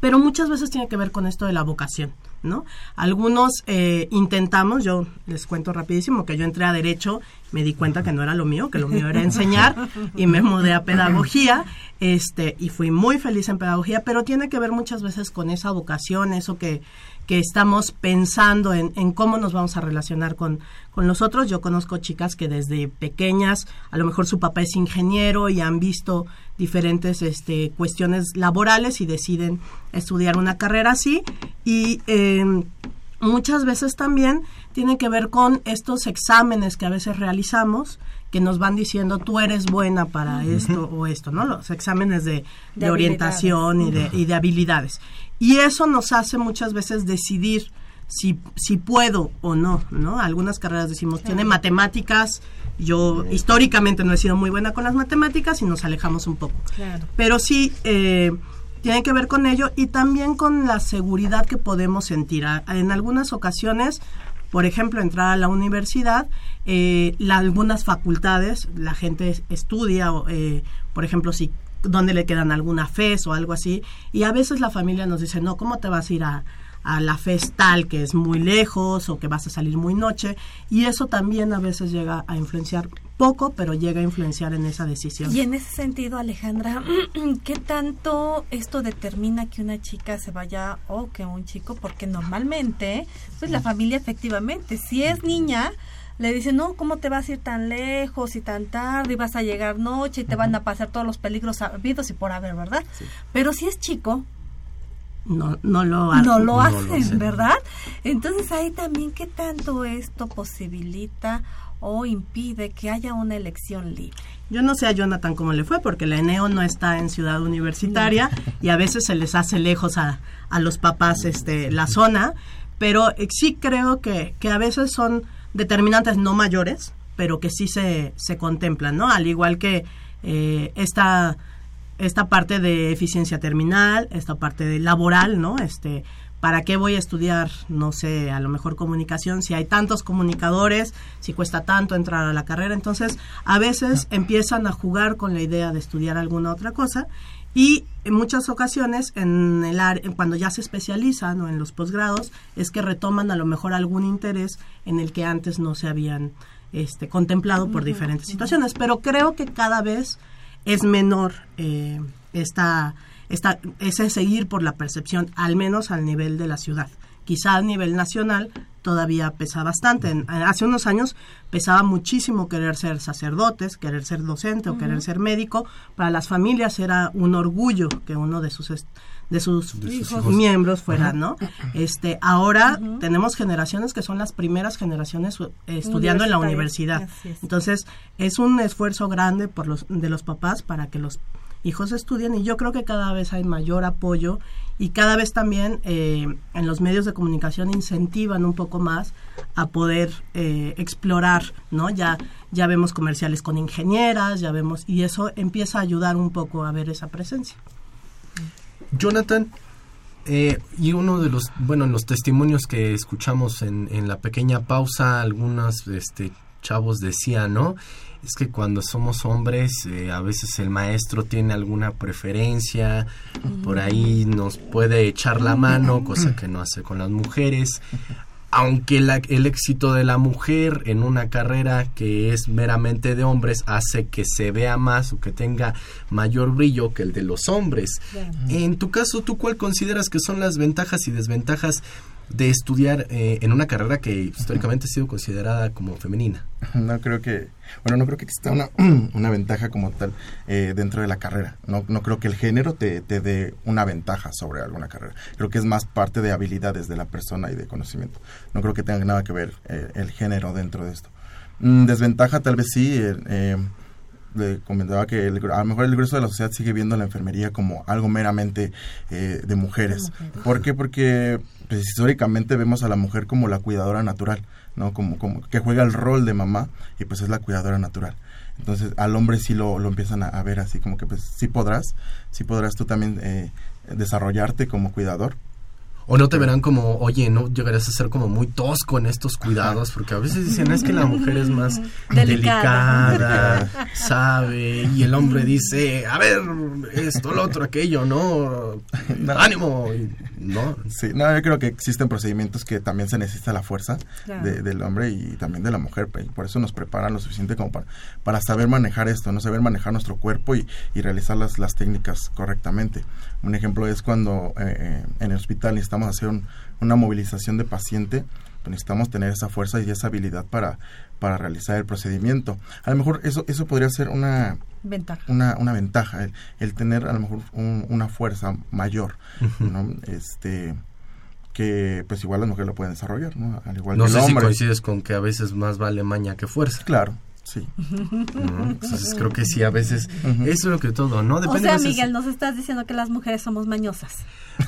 pero muchas veces tiene que ver con esto de la vocación no algunos eh, intentamos yo les cuento rapidísimo que yo entré a derecho me di cuenta que no era lo mío, que lo mío era enseñar (laughs) y me mudé a pedagogía este y fui muy feliz en pedagogía, pero tiene que ver muchas veces con esa vocación, eso que, que estamos pensando en, en cómo nos vamos a relacionar con, con los otros. Yo conozco chicas que desde pequeñas, a lo mejor su papá es ingeniero y han visto diferentes este, cuestiones laborales y deciden estudiar una carrera así. Y eh, muchas veces también tiene que ver con estos exámenes que a veces realizamos que nos van diciendo tú eres buena para esto o esto, ¿no? Los exámenes de, de, orientación y de, y de habilidades. Y eso nos hace muchas veces decidir si, si puedo o no, ¿no? Algunas carreras decimos, tiene matemáticas, yo históricamente no he sido muy buena con las matemáticas y nos alejamos un poco. Claro. Pero sí, eh, tiene que ver con ello y también con la seguridad que podemos sentir. En algunas ocasiones, por ejemplo, entrar a la universidad, eh, la, algunas facultades, la gente estudia, eh, por ejemplo, si dónde le quedan alguna FES o algo así, y a veces la familia nos dice, no, ¿cómo te vas a ir a, a la FES tal que es muy lejos o que vas a salir muy noche? Y eso también a veces llega a influenciar poco, pero llega a influenciar en esa decisión. Y en ese sentido, Alejandra, (clears throat) ¿qué tanto esto determina que una chica se vaya o que un chico? Porque normalmente, pues la familia efectivamente, si es niña, le dicen, no, ¿cómo te vas a ir tan lejos y tan tarde y vas a llegar noche y te van a pasar todos los peligros habidos y por haber, ¿verdad? Sí. Pero si es chico, no, no lo hacen. No lo hacen, no lo ¿verdad? Entonces ahí también, ¿qué tanto esto posibilita o impide que haya una elección libre? Yo no sé a Jonathan cómo le fue, porque la ENEO no está en ciudad universitaria no. y a veces se les hace lejos a, a los papás este, la zona, pero sí creo que, que a veces son determinantes no mayores, pero que sí se, se contemplan, ¿no? Al igual que eh, esta, esta parte de eficiencia terminal, esta parte de laboral, ¿no? Este, ¿Para qué voy a estudiar, no sé, a lo mejor comunicación, si hay tantos comunicadores, si cuesta tanto entrar a la carrera? Entonces, a veces empiezan a jugar con la idea de estudiar alguna otra cosa y en muchas ocasiones, en el área, cuando ya se especializan o en los posgrados, es que retoman a lo mejor algún interés en el que antes no se habían este, contemplado por diferentes situaciones. Pero creo que cada vez es menor eh, esta, esta, ese seguir por la percepción, al menos al nivel de la ciudad. Quizá a nivel nacional todavía pesa bastante. En, hace unos años pesaba muchísimo querer ser sacerdotes, querer ser docente uh -huh. o querer ser médico. Para las familias era un orgullo que uno de sus de sus, de sus hijos. miembros fuera, uh -huh. ¿no? Este, ahora uh -huh. tenemos generaciones que son las primeras generaciones eh, estudiando en la universidad. Es. Entonces, es un esfuerzo grande por los de los papás para que los hijos estudien y yo creo que cada vez hay mayor apoyo y cada vez también eh, en los medios de comunicación incentivan un poco más a poder eh, explorar, ¿no? Ya, ya vemos comerciales con ingenieras, ya vemos, y eso empieza a ayudar un poco a ver esa presencia. Jonathan, eh, y uno de los, bueno, los testimonios que escuchamos en, en la pequeña pausa, algunos este, chavos decían, ¿no? Es que cuando somos hombres, eh, a veces el maestro tiene alguna preferencia, uh -huh. por ahí nos puede echar la mano, cosa que no hace con las mujeres. Aunque la, el éxito de la mujer en una carrera que es meramente de hombres hace que se vea más o que tenga mayor brillo que el de los hombres. Uh -huh. En tu caso, ¿tú cuál consideras que son las ventajas y desventajas de estudiar eh, en una carrera que históricamente ha sido considerada como femenina? No creo que, bueno, no creo que exista una, (clears throat) una ventaja como tal eh, dentro de la carrera. No, no creo que el género te, te dé una ventaja sobre alguna carrera. Creo que es más parte de habilidades de la persona y de conocimiento. No creo que tenga nada que ver eh, el género dentro de esto. Mm, desventaja tal vez sí. Le comentaba que el, a lo mejor el grueso de la sociedad sigue viendo la enfermería como algo meramente eh, de mujeres. mujeres. ¿Por qué? Porque pues, históricamente vemos a la mujer como la cuidadora natural, ¿no? Como, como que juega el rol de mamá y pues es la cuidadora natural. Entonces al hombre sí lo, lo empiezan a, a, ver así como que pues sí podrás, sí podrás tú también eh, desarrollarte como cuidador, o no te verán como, oye, no llegarás a ser como muy tosco en estos cuidados, porque a veces dicen, es que la mujer es más (laughs) delicada, delicada (laughs) sabe, y el hombre dice, a ver, esto, lo otro, aquello, ¿no? (laughs) Ánimo, ¿no? Sí, no, yo creo que existen procedimientos que también se necesita la fuerza Claro. de- del hombre y también de la mujer. pe- Por eso nos preparan lo suficiente como para, para saber manejar esto, no saber manejar nuestro cuerpo y, y realizar las, las técnicas correctamente. Un ejemplo es cuando eh, eh, en el hospital necesitamos hacer un- una movilización de paciente, pues necesitamos tener esa fuerza y esa habilidad para, para realizar el procedimiento. A lo mejor eso, eso podría ser una, Ventaja. una, una ventaja, el, el tener a lo mejor un- una fuerza mayor. ¿no? Este que pues igual las mujeres lo pueden desarrollar, ¿no? Al igual No que el sé si coincides con que a veces más vale maña que fuerza. Claro, sí. Entonces creo que sí, a veces, eso es lo que todo, ¿no? O Depende sea, a veces- Miguel, nos estás diciendo que las mujeres somos mañosas.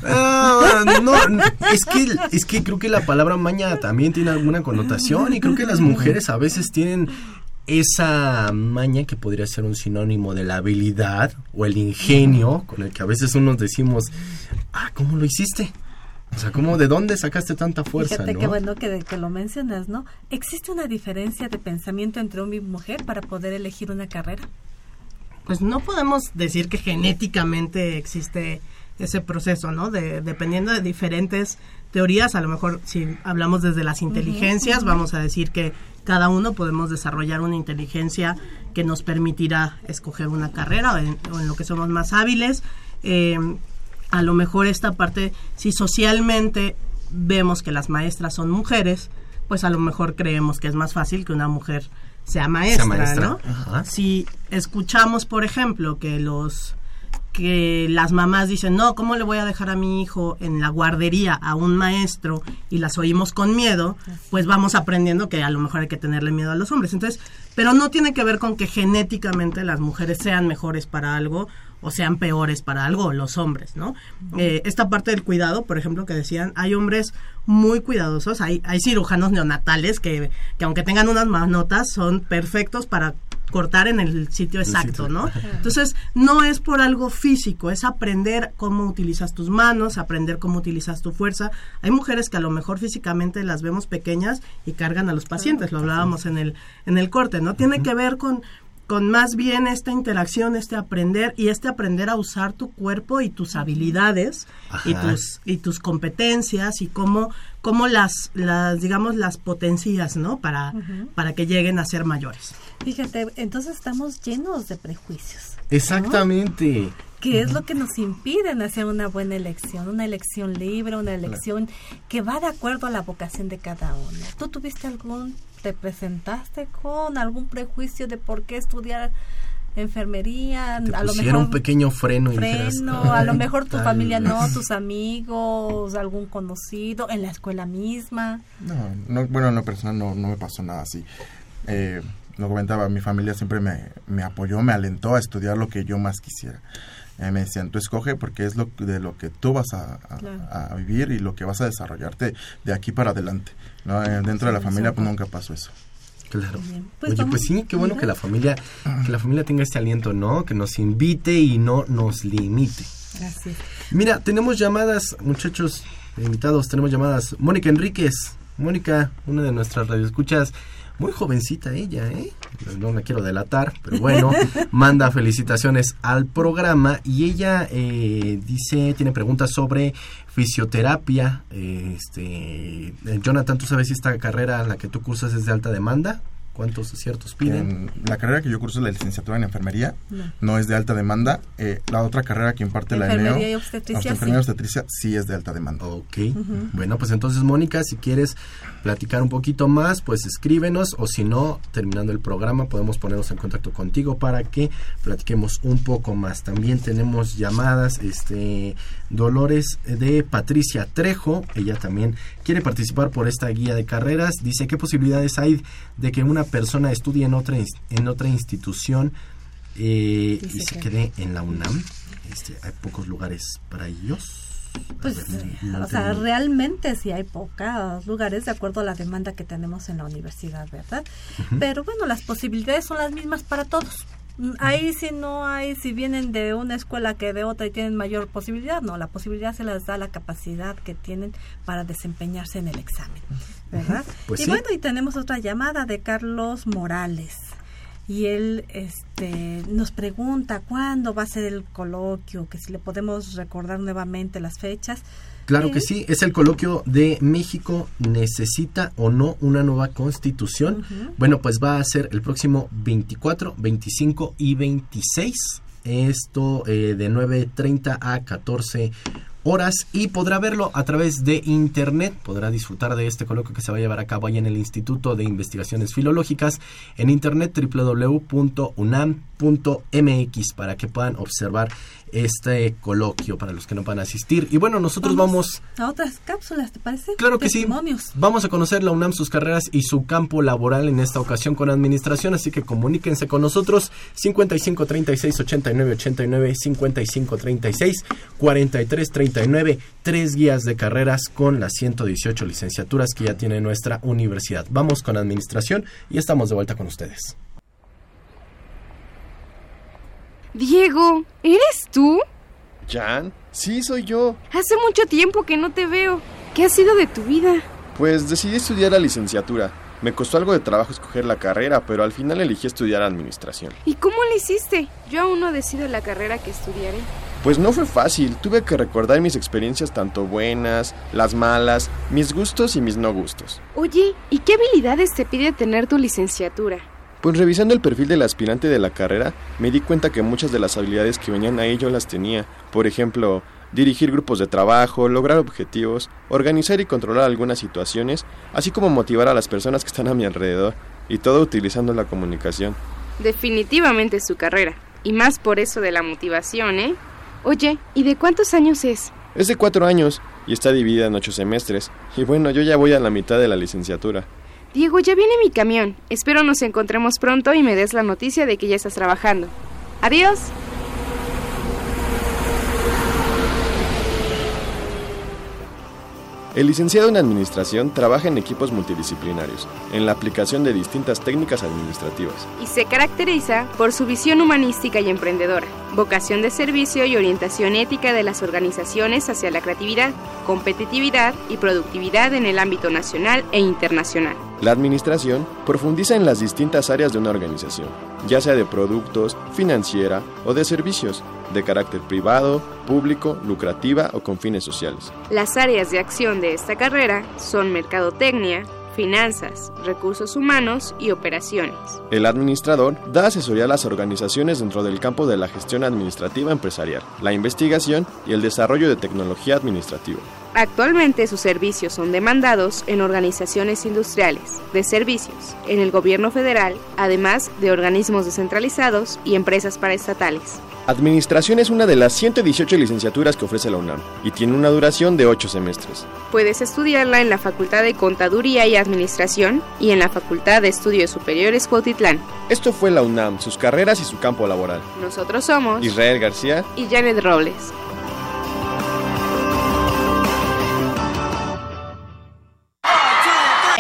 Ah, no, (laughs) no, es que, es que creo que la palabra maña también tiene alguna connotación y creo que las mujeres a veces tienen esa maña que podría ser un sinónimo de la habilidad o el ingenio con el que a veces unos decimos, ah, ¿cómo lo hiciste? O sea, ¿cómo, de dónde sacaste tanta fuerza, Fíjate no? qué bueno que, que lo mencionas, ¿no? ¿Existe una diferencia de pensamiento entre hombre y mujer para poder elegir una carrera? pues no podemos decir que genéticamente existe ese proceso, ¿no? De, dependiendo de diferentes teorías, a lo mejor si hablamos desde las inteligencias, vamos a decir que cada uno podemos desarrollar una inteligencia que nos permitirá escoger una carrera o en, o en lo que somos más hábiles. Eh, a lo mejor esta parte, si socialmente vemos que las maestras son mujeres, pues a lo mejor creemos que es más fácil que una mujer sea maestra, maestra, ¿no? ajá. Si escuchamos, por ejemplo, que los que las mamás dicen, no, ¿cómo le voy a dejar a mi hijo en la guardería a un maestro y las oímos con miedo? Pues vamos aprendiendo que a lo mejor hay que tenerle miedo a los hombres. Entonces, pero no tiene que ver con que genéticamente las mujeres sean mejores para algo o sean peores para algo, los hombres, ¿no? Eh, esta parte del cuidado, por ejemplo, que decían, hay hombres muy cuidadosos, hay, hay cirujanos neonatales que, que aunque tengan unas manotas, son perfectos para cortar en el sitio exacto. ¿no? Entonces, no es por algo físico, es aprender cómo utilizas tus manos, aprender cómo utilizas tu fuerza. Hay mujeres que a lo mejor físicamente las vemos pequeñas y cargan a los pacientes, lo hablábamos en el, en el corte, ¿no? Tiene que ver con, con más bien esta interacción, este aprender y este aprender a usar tu cuerpo y tus habilidades y tus y tus competencias y cómo cómo las las digamos las potencias, ¿no? Para para que lleguen a ser mayores. Fíjate, entonces estamos llenos de prejuicios. Exactamente. Que es lo que nos impiden hacer una buena elección, una elección libre, una elección que va de acuerdo a la vocación de cada uno. ¿Tú tuviste algún, te presentaste con algún prejuicio de por qué estudiar enfermería? Te a lo un pequeño freno y dijeras, freno, a lo "Ay, mejor tu tal familia no, vez". tus amigos, algún conocido, en la escuela misma. No, no, bueno, en lo personal no, no me pasó nada así. Eh, lo comentaba, mi familia siempre me, me apoyó, me alentó a estudiar lo que yo más quisiera. Eh, me decían, tú escoge porque es lo de lo que tú vas a, a- Claro. a vivir y lo que vas a desarrollarte de aquí para adelante. ¿no? Eh, dentro de la familia pues nunca pasó eso. Claro. Pues Oye, pues sí, qué bueno que la familia, que la familia tenga este aliento, ¿no? Que nos invite y no nos limite. Es. Mira, tenemos llamadas, muchachos invitados, tenemos llamadas. Mónica Enríquez, Mónica, una de nuestras radioescuchas, muy jovencita ella, ¿eh? No la quiero delatar, pero bueno, (laughs) manda felicitaciones al programa y ella eh, dice, tiene preguntas sobre fisioterapia. este, eh, Jonathan, ¿tú sabes si esta carrera, la que tú cursas, es de alta demanda? ¿Cuántos aciertos piden? En la carrera que yo curso, la licenciatura en enfermería, No. no, es de alta demanda. Eh, la otra carrera que imparte la ENEO, y obstetricia, enfermería y sí. obstetricia, sí es de alta demanda. Ok. Bueno, pues entonces, Mónica, si quieres platicar un poquito más, pues escríbenos o si no, terminando el programa, podemos ponernos en contacto contigo para que platiquemos un poco más. También tenemos llamadas, este, Dolores de Patricia Trejo, ella también quiere participar por esta guía de carreras. Dice, ¿qué posibilidades hay de que una persona estudie en otra, en otra institución eh, y se que- quede en la UNAM? Este, hay pocos lugares para ellos. Pues, ver, o sea, realmente sí hay pocos lugares de acuerdo a la demanda que tenemos en la universidad, ¿verdad? Pero bueno, las posibilidades son las mismas para todos. Ahí si no hay, si vienen de una escuela que de otra y tienen mayor posibilidad, no, la posibilidad se les da la capacidad que tienen para desempeñarse en el examen, ¿verdad? Pues y sí. bueno, y tenemos otra llamada de Carlos Morales. y él este, nos pregunta cuándo va a ser el coloquio, que si le podemos recordar nuevamente las fechas. Claro que sí, es el coloquio de México necesita o no una nueva constitución. Bueno, pues va a ser el próximo 24, 25 y 26. Esto eh, de 9.30 a 14 horas y podrá verlo a través de internet. Podrá disfrutar de este coloquio que se va a llevar a cabo ahí en el Instituto de Investigaciones Filológicas en internet www.unam.mx para que puedan observar este coloquio para los que no van a asistir. Y bueno, nosotros vamos, a otras cápsulas, ¿te parece? Claro que sí. Vamos a conocer la UNAM, sus carreras y su campo laboral en esta ocasión con administración, así que comuníquense con nosotros 55 36 89 89 55 36 43 39 tres guías de carreras con las 118 licenciaturas que ya tiene nuestra universidad. Vamos con administración y estamos de vuelta con ustedes. Diego, ¿eres tú? ¿Jan? Sí, soy yo. Hace mucho tiempo que no te veo. ¿Qué ha sido de tu vida? Pues decidí estudiar la licenciatura. Me costó algo de trabajo escoger la carrera, pero al final elegí estudiar administración. ¿Y cómo lo hiciste? Yo aún no decido la carrera que estudiaré. Pues no fue fácil, tuve que recordar mis experiencias tanto buenas, las malas, mis gustos y mis no gustos. Oye, ¿y qué habilidades te pide tener tu licenciatura? Pues revisando el perfil del aspirante de la carrera, me di cuenta que muchas de las habilidades que venían ahí yo las tenía. Por ejemplo, dirigir grupos de trabajo, lograr objetivos, organizar y controlar algunas situaciones, así como motivar a las personas que están a mi alrededor, y todo utilizando la comunicación. Definitivamente su carrera, y más por eso de la motivación, ¿eh? Oye, ¿y de cuántos años es? Es de cuatro años, y está dividida en ocho semestres, y bueno, yo ya voy a la mitad de la licenciatura. Diego, ya viene mi camión. Espero nos encontremos pronto y me des la noticia de que ya estás trabajando. Adiós. El licenciado en Administración trabaja en equipos multidisciplinarios, en la aplicación de distintas técnicas administrativas. Y se caracteriza por su visión humanística y emprendedora, vocación de servicio y orientación ética de las organizaciones hacia la creatividad, competitividad y productividad en el ámbito nacional e internacional. La administración profundiza en las distintas áreas de una organización, ya sea de productos, financiera o de servicios, de carácter privado, público, lucrativa o con fines sociales. Las áreas de acción de esta carrera son mercadotecnia, finanzas, recursos humanos y operaciones. El administrador da asesoría a las organizaciones dentro del campo de la gestión administrativa empresarial, la investigación y el desarrollo de tecnología administrativa. Actualmente sus servicios son demandados en organizaciones industriales, de servicios, en el gobierno federal, además de organismos descentralizados y empresas paraestatales. Administración es una de las 118 licenciaturas que ofrece la UNAM y tiene una duración de 8 semestres. Puedes estudiarla en la Facultad de Contaduría y Administración y en la Facultad de Estudios Superiores Cuautitlán. Esto fue la UNAM, sus carreras y su campo laboral. Nosotros somos Israel García y Janet Robles.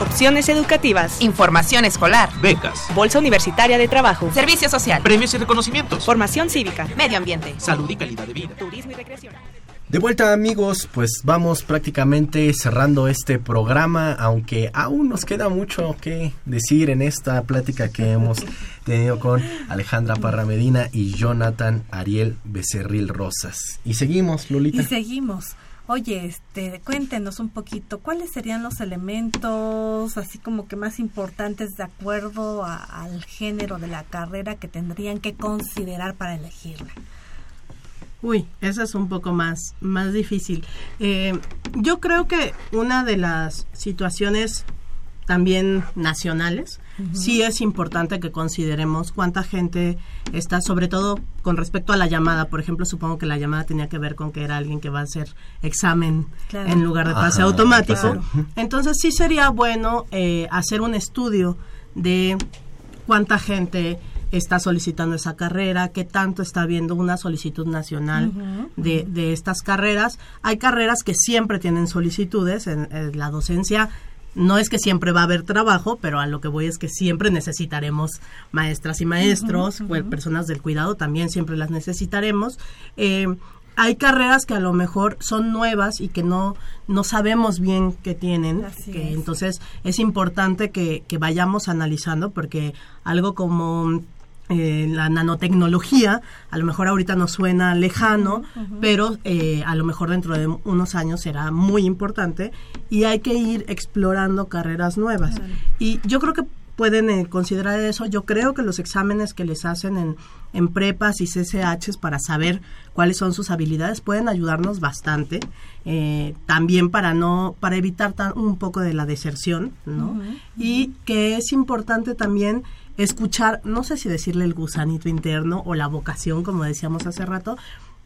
opciones educativas, información escolar, becas, bolsa universitaria de trabajo, servicio social, premios y reconocimientos, formación cívica, medio ambiente, salud y calidad de vida, turismo y recreación. De vuelta amigos, pues vamos prácticamente cerrando este programa, aunque aún nos queda mucho que decir en esta plática que hemos (laughs) tenido con Alejandra Parra Medina y Jonathan Ariel Becerril Rosas. Y seguimos, Lolita. Y seguimos. Oye, este, cuéntenos un poquito, ¿cuáles serían los elementos así como que más importantes de acuerdo al género de la carrera que tendrían que considerar para elegirla? Uy, eso es un poco más, más difícil. Eh, yo creo que una de las situaciones también nacionales, sí es importante que consideremos cuánta gente está, sobre todo con respecto a la llamada. Por ejemplo, supongo que la llamada tenía que ver con que era alguien que va a hacer examen en lugar de pase automático. Entonces sí sería bueno eh, hacer un estudio de cuánta gente está solicitando esa carrera, qué tanto está habiendo una solicitud nacional de, de estas carreras. Hay carreras que siempre tienen solicitudes en, la docencia. No es que siempre va a haber trabajo, pero a lo que voy es que siempre necesitaremos maestras y maestros, personas del cuidado también siempre las necesitaremos. Eh, hay carreras que a lo mejor son nuevas y que no, no sabemos bien qué tienen. que Entonces es importante que, que vayamos analizando porque algo como eh, la nanotecnología, a lo mejor ahorita nos suena lejano, pero eh, a lo mejor dentro de unos años será muy importante y hay que ir explorando carreras nuevas. Y yo creo que pueden eh, considerar eso. Yo creo que los exámenes que les hacen en, en prepas y CCHs para saber cuáles son sus habilidades pueden ayudarnos bastante. Eh, también para no para evitar un poco de la deserción, ¿no? Y que es importante también escuchar, no sé si decirle el gusanito interno o la vocación, como decíamos hace rato,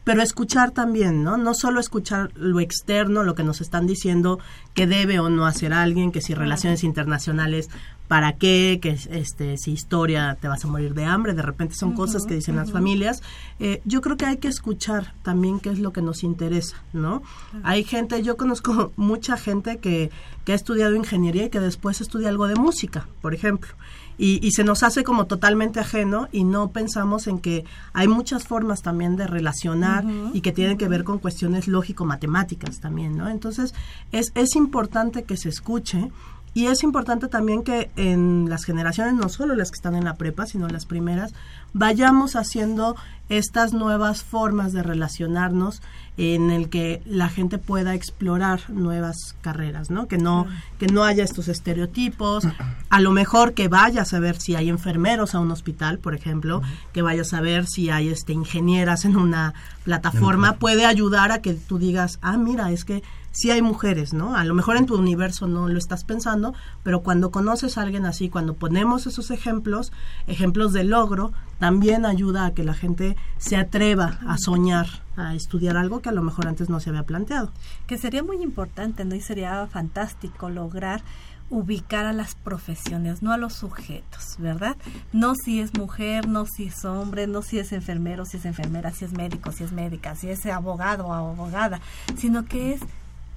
pero escuchar también, ¿no? No solo escuchar lo externo, lo que nos están diciendo que debe o no hacer alguien, que si relaciones internacionales, ¿para qué? Que este, si historia te vas a morir de hambre, de repente son cosas que dicen las familias. Eh, yo creo que hay que escuchar también qué es lo que nos interesa, ¿no? Hay gente, yo conozco (laughs) mucha gente que, que ha estudiado ingeniería y que después estudia algo de música, por ejemplo y, se nos hace como totalmente ajeno y no pensamos en que hay muchas formas también de relacionar y que tienen que ver con cuestiones lógico-matemáticas también, ¿no? Entonces, es, es importante que se escuche y es importante también que en las generaciones, no solo las que están en la prepa, sino las primeras, vayamos haciendo estas nuevas formas de relacionarnos en el que la gente pueda explorar nuevas carreras, ¿no? Que no que no haya estos estereotipos, a lo mejor que vayas a ver si hay enfermeros a un hospital, por ejemplo, que vayas a ver si hay este ingenieras en una plataforma, puede ayudar a que tú digas, "Ah, mira, es que sí hay mujeres, ¿no? A lo mejor en tu universo no lo estás pensando, pero cuando conoces a alguien así, cuando ponemos esos ejemplos, ejemplos de logro, también ayuda a que la gente se atreva a soñar, a estudiar algo que a lo mejor antes no se había planteado. Que sería muy importante, ¿no? Y sería fantástico lograr ubicar a las profesiones, no a los sujetos, ¿verdad? No si es mujer, no si es hombre, no si es enfermero, si es enfermera, si es médico, si es médica, si es abogado o abogada, sino que es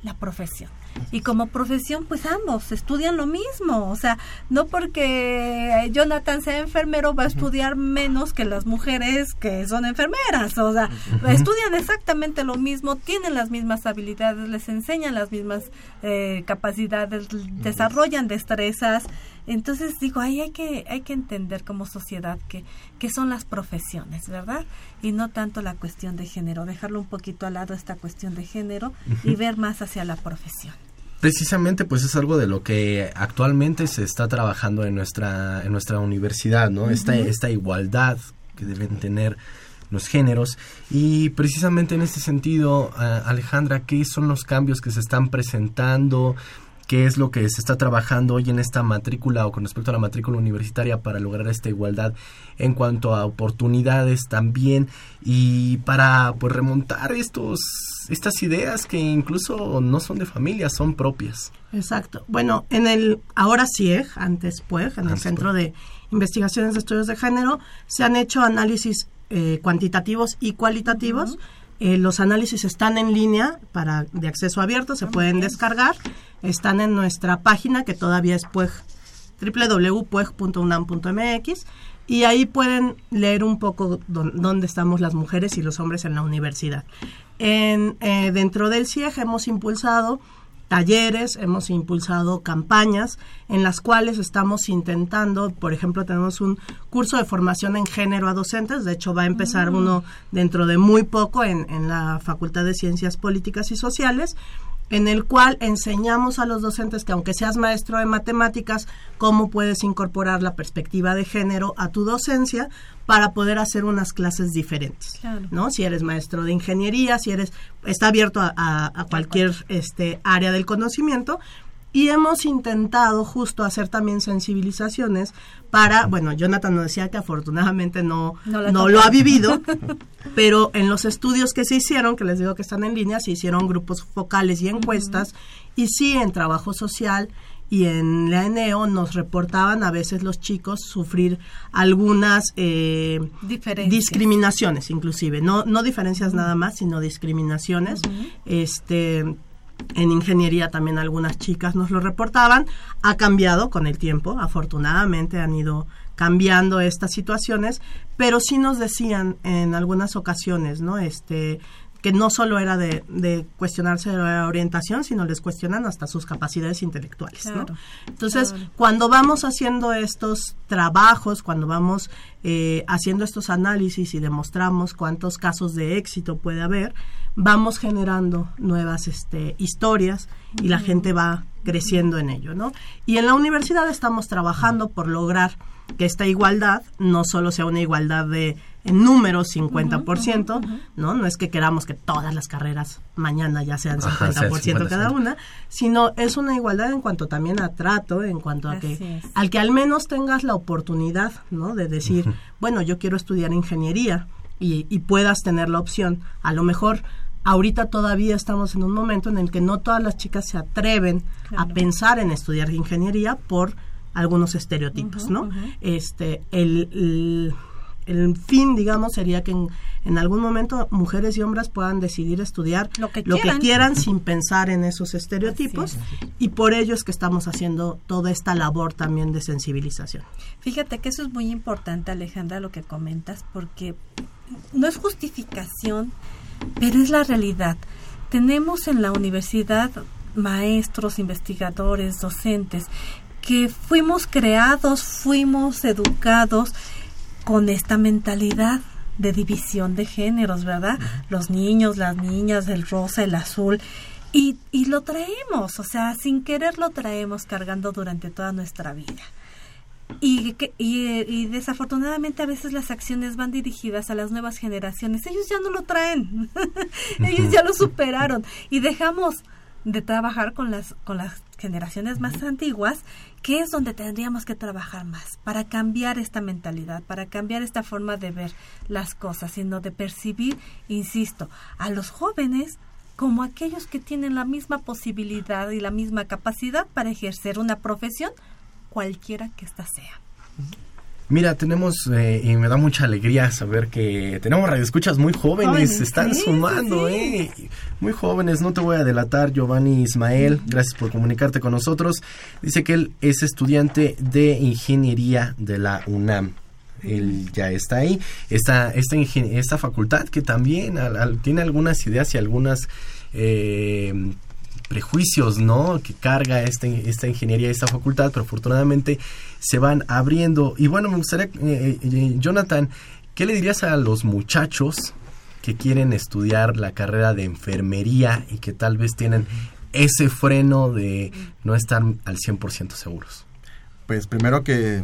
la profesión. Y como profesión, pues ambos estudian lo mismo. O sea, no porque Jonathan sea enfermero va a estudiar menos que las mujeres que son enfermeras. O sea, estudian exactamente lo mismo, tienen las mismas habilidades, les enseñan las mismas eh, capacidades, desarrollan destrezas. Entonces digo, ahí hay que, hay que entender como sociedad que, que son las profesiones, ¿verdad? Y no tanto la cuestión de género, dejarlo un poquito al lado esta cuestión de género y ver más hacia la profesión. Precisamente, pues es algo de lo que actualmente se está trabajando en nuestra, en nuestra universidad, ¿no? esta, esta igualdad que deben tener los géneros. Y precisamente en este sentido, Alejandra, ¿qué son los cambios que se están presentando? Qué es lo que se está trabajando hoy en esta matrícula o con respecto a la matrícula universitaria para lograr esta igualdad en cuanto a oportunidades también y para pues remontar estos estas ideas que incluso no son de familia, son propias. Exacto. Bueno, en el ahora CIEG, antes PUEG, en el Centro de Investigaciones de Estudios de Género, se han hecho análisis eh, cuantitativos y cualitativos. Eh, los análisis están en línea para de acceso abierto, se pueden descargar. Están en nuestra página que todavía es pueg, www.pueg.unam.mx y ahí pueden leer un poco dónde estamos las mujeres y los hombres en la universidad. En, eh, dentro del CIEG hemos impulsado talleres, hemos impulsado campañas en las cuales estamos intentando, por ejemplo, tenemos un curso de formación en género a docentes, de hecho va a empezar mm. uno dentro de muy poco en, en la Facultad de Ciencias Políticas y Sociales, en el cual enseñamos a los docentes que aunque seas maestro de matemáticas, cómo puedes incorporar la perspectiva de género a tu docencia para poder hacer unas clases diferentes, ¿no? Si eres maestro de ingeniería, si eres está abierto a, a cualquier este área del conocimiento, y hemos intentado justo hacer también sensibilizaciones para, bueno, Jonathan nos decía que afortunadamente no, no, lo ha vivido, (laughs) pero en los estudios que se hicieron, que les digo que están en línea, se hicieron grupos focales y encuestas, y sí en trabajo social y en la ENEO nos reportaban a veces los chicos sufrir algunas eh, discriminaciones inclusive, no, no diferencias nada más, sino discriminaciones. Este en ingeniería también algunas chicas nos lo reportaban. Ha cambiado con el tiempo, afortunadamente han ido cambiando estas situaciones, pero sí nos decían en algunas ocasiones, ¿no? Este, que no solo era de, de, cuestionarse la orientación, sino les cuestionan hasta sus capacidades intelectuales. ¿no? Entonces, cuando vamos haciendo estos trabajos, cuando vamos eh, haciendo estos análisis y demostramos cuántos casos de éxito puede haber, vamos generando nuevas este, historias y la gente va creciendo en ello. ¿no? Y en la universidad estamos trabajando por lograr que esta igualdad no solo sea una igualdad de en números 50%, ¿no? No es que queramos que todas las carreras mañana ya sean 50% cada una, sino es una igualdad en cuanto también a trato, en cuanto a que al que al menos tengas la oportunidad, ¿no? De decir, bueno, yo quiero estudiar ingeniería y, y puedas tener la opción. A lo mejor ahorita todavía estamos en un momento en el que no todas las chicas se atreven a pensar en estudiar ingeniería por algunos estereotipos, ¿no? Este, el el fin, digamos, sería que en, algún momento mujeres y hombres puedan decidir estudiar lo que, quieran. sin pensar en esos estereotipos y por ello es que estamos haciendo toda esta labor también de sensibilización. Fíjate que eso es muy importante, Alejandra, lo que comentas, porque no es justificación, pero es la realidad. Tenemos en la universidad maestros, investigadores, docentes, que fuimos creados, fuimos educados, con esta mentalidad de división de géneros, ¿verdad? Los niños, las niñas, el rosa, el azul. Y, y lo traemos, o sea, sin querer lo traemos cargando durante toda nuestra vida. Y, y, y, desafortunadamente a veces las acciones van dirigidas a las nuevas generaciones. Ellos ya no lo traen, (laughs) ellos ya lo superaron. Y dejamos de trabajar con las, con las generaciones más antiguas, que es donde tendríamos que trabajar más para cambiar esta mentalidad, para cambiar esta forma de ver las cosas, sino de percibir, insisto, a los jóvenes como aquellos que tienen la misma posibilidad y la misma capacidad para ejercer una profesión, cualquiera que ésta sea. Mira, tenemos, eh, y me da mucha alegría saber que tenemos radioescuchas muy jóvenes, se están sumando, ¿eh? Muy jóvenes, no te voy a delatar, Giovanni Ismael, gracias por comunicarte con nosotros. Dice que él es estudiante de ingeniería de la UNAM. Él ya está ahí. Esta, esta, esta facultad que también tiene algunas ideas y algunas eh, prejuicios, ¿no? Que carga este, esta ingeniería, esta facultad, pero afortunadamente se van abriendo. Y bueno, me gustaría, eh, eh, Jonathan, ¿qué le dirías a los muchachos que quieren estudiar la carrera de enfermería y que tal vez tienen ese freno de no estar al 100% seguros? Pues primero que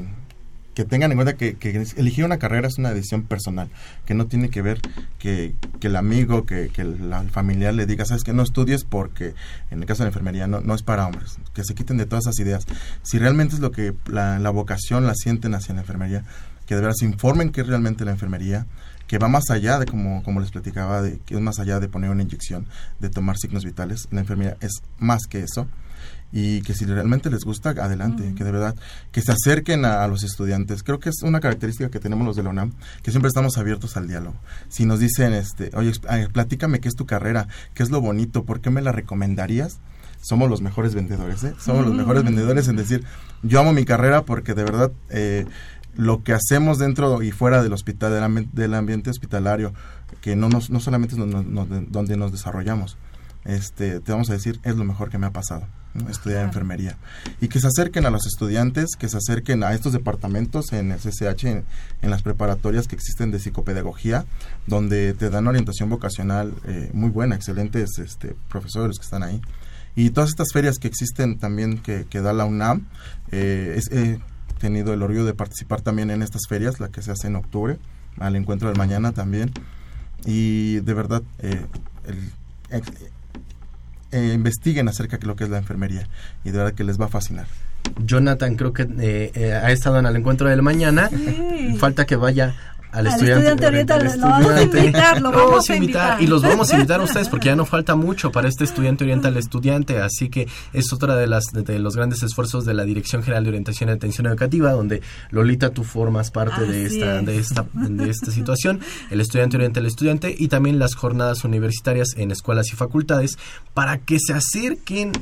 que tengan en cuenta que, elegir una carrera es una decisión personal, que no tiene que ver que, el amigo, que, el, familiar le diga, sabes que no estudies porque en el caso de la enfermería no, no es para hombres, que se quiten de todas esas ideas. Si realmente es lo que la, vocación la sienten hacia la enfermería, que de verdad se informen que es realmente la enfermería, que va más allá de, como, como les platicaba, de, que es más allá de poner una inyección, de tomar signos vitales. La enfermería es más que eso y que si realmente les gusta, adelante, que de verdad, que se acerquen a, los estudiantes. Creo que es una característica que tenemos los de la UNAM, que siempre estamos abiertos al diálogo. Si nos dicen, este, oye, platícame qué es tu carrera, qué es lo bonito, ¿por qué me la recomendarías? Somos los mejores vendedores, ¿eh? Somos los mejores vendedores en decir, yo amo mi carrera porque de verdad... Eh, lo que hacemos dentro y fuera del hospital, del, ambiente hospitalario, que no, nos, no solamente es donde nos desarrollamos, este, te vamos a decir, es lo mejor que me ha pasado estudiar enfermería. Y que se acerquen a los estudiantes, que se acerquen a estos departamentos en el CCH, en, las preparatorias que existen de psicopedagogía, donde te dan orientación vocacional eh, muy buena, excelentes este, profesores que están ahí. Y todas estas ferias que existen también que, que da la UNAM, eh, he tenido el orgullo de participar también en estas ferias, la que se hace en octubre, al encuentro del mañana también. Y de verdad, eh, el, eh, investiguen acerca de lo que es la enfermería y de verdad que les va a fascinar. Jonathan creo que eh, eh, ha estado en el encuentro del mañana. Falta que vaya al, estudiante, oriental. Lo vamos a invitar, lo vamos a invitar. Y los vamos a invitar a ustedes porque ya no falta mucho para este estudiante oriental estudiante, así que es otra de las de, los grandes esfuerzos de la Dirección General de Orientación y Atención Educativa, donde Lolita tú formas parte de esta, de esta de esta situación, el estudiante oriental estudiante y también las jornadas universitarias en escuelas y facultades para que se acerquen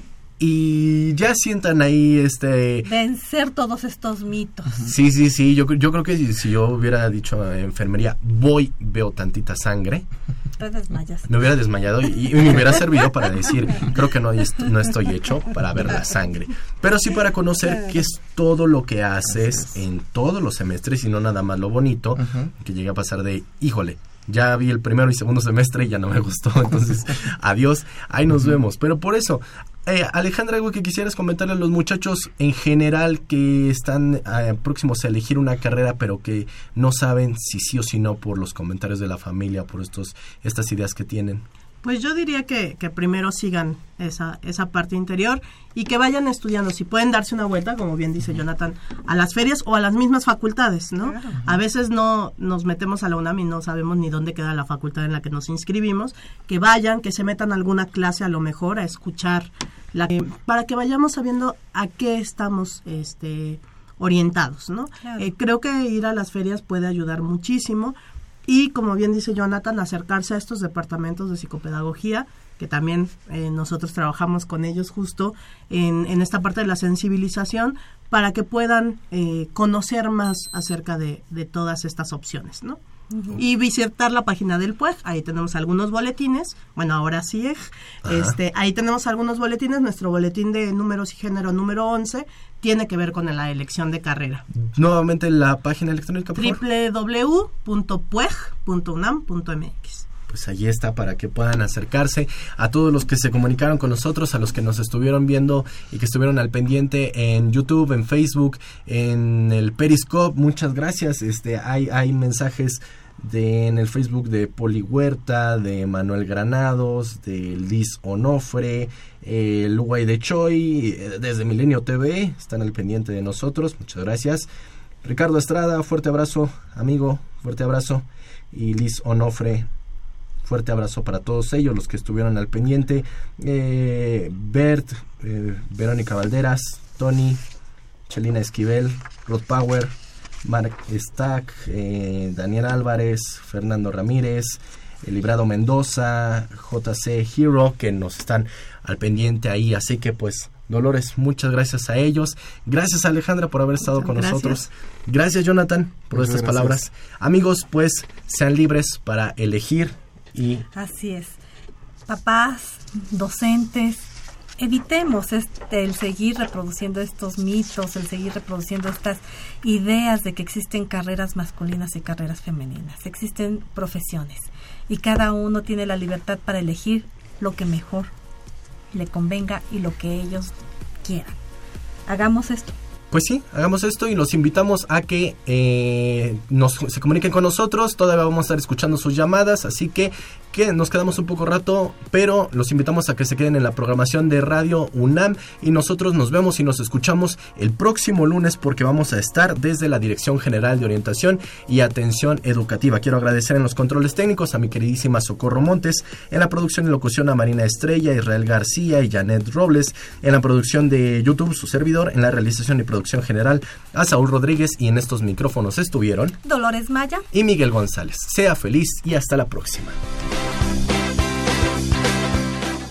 y ya sientan ahí este vencer todos estos mitos. Sí, sí, sí, yo, yo creo que si, yo hubiera dicho a enfermería, voy, veo tantita sangre, te desmayas. me hubiera desmayado y, me hubiera servido para decir, creo que no, no estoy hecho para ver la sangre, pero sí para conocer qué es todo lo que haces en todos los semestres y no nada más lo bonito, que llega a pasar de, híjole, ya vi el primero y segundo semestre y ya no me gustó, entonces (laughs) adiós, ahí nos vemos. Pero por eso, eh, Alejandra, algo que quisieras comentarle a los muchachos en general que están eh, próximos a elegir una carrera, pero que no saben si sí o si no por los comentarios de la familia, por estos, estas ideas que tienen. Pues yo diría que, que, primero sigan esa, esa parte interior y que vayan estudiando. Si pueden darse una vuelta, como bien dice Jonathan, a las ferias o a las mismas facultades, ¿no? A veces no nos metemos a la UNAM y no sabemos ni dónde queda la facultad en la que nos inscribimos. Que vayan, que se metan a alguna clase a lo mejor a escuchar, la, para que vayamos sabiendo a qué estamos este, orientados, ¿no? Eh, creo que ir a las ferias puede ayudar muchísimo y como bien dice Jonathan, acercarse a estos departamentos de psicopedagogía, que también eh, nosotros trabajamos con ellos justo en, en, esta parte de la sensibilización, para que puedan eh, conocer más acerca de, de todas estas opciones, ¿no? Y visitar la página del PUEG. Ahí tenemos algunos boletines. Bueno, ahora sí, eh, este, ahí tenemos algunos boletines. Nuestro boletín de números y género número 11 tiene que ver con la elección de carrera. Nuevamente la página electrónica, www.puej.unam.mx pues allí está para que puedan acercarse a todos los que se comunicaron con nosotros, a los que nos estuvieron viendo y que estuvieron al pendiente en YouTube, en Facebook, en el Periscope. Muchas gracias. Este hay hay mensajes de, en el Facebook de Poli Huerta, de Manuel Granados, de Liz Onofre, el Uguay de Choi, eh, desde Milenio TV, están al pendiente de nosotros, muchas gracias. Ricardo Estrada, fuerte abrazo, amigo, fuerte abrazo. Y Liz Onofre, fuerte abrazo para todos ellos, los que estuvieron al pendiente. Eh, Bert, eh, Verónica Valderas, Tony, Chelina Esquivel, Rod Power, Mark Stack, eh, Daniel Álvarez, Fernando Ramírez, el Librado Mendoza, JC Hero, que nos están al pendiente ahí. Así que pues, Dolores, muchas gracias a ellos. Gracias Alejandra por haber estado con nosotros. Gracias Jonathan por estas palabras. Amigos, pues sean libres para elegir y... Así es. Papás, docentes, evitemos este, el seguir reproduciendo estos mitos, el seguir reproduciendo estas ideas de que existen carreras masculinas y carreras femeninas. Existen profesiones y cada uno tiene la libertad para elegir lo que mejor le convenga y lo que ellos quieran. Hagamos esto. Pues sí, hagamos esto y los invitamos a que eh, nos, se comuniquen con nosotros. Todavía vamos a estar escuchando sus llamadas, así que que nos quedamos un poco rato, pero los invitamos a que se queden en la programación de Radio UNAM y nosotros nos vemos y nos escuchamos el próximo lunes porque vamos a estar desde la Dirección General de Orientación y Atención Educativa. Quiero agradecer en los controles técnicos a mi queridísima Socorro Montes, en la producción y locución a Marina Estrella, Israel García y Janet Robles, en la producción de YouTube su servidor, en la realización y producción general a Saúl Rodríguez y en estos micrófonos estuvieron Dolores Maya y Miguel González. Sea feliz y hasta la próxima.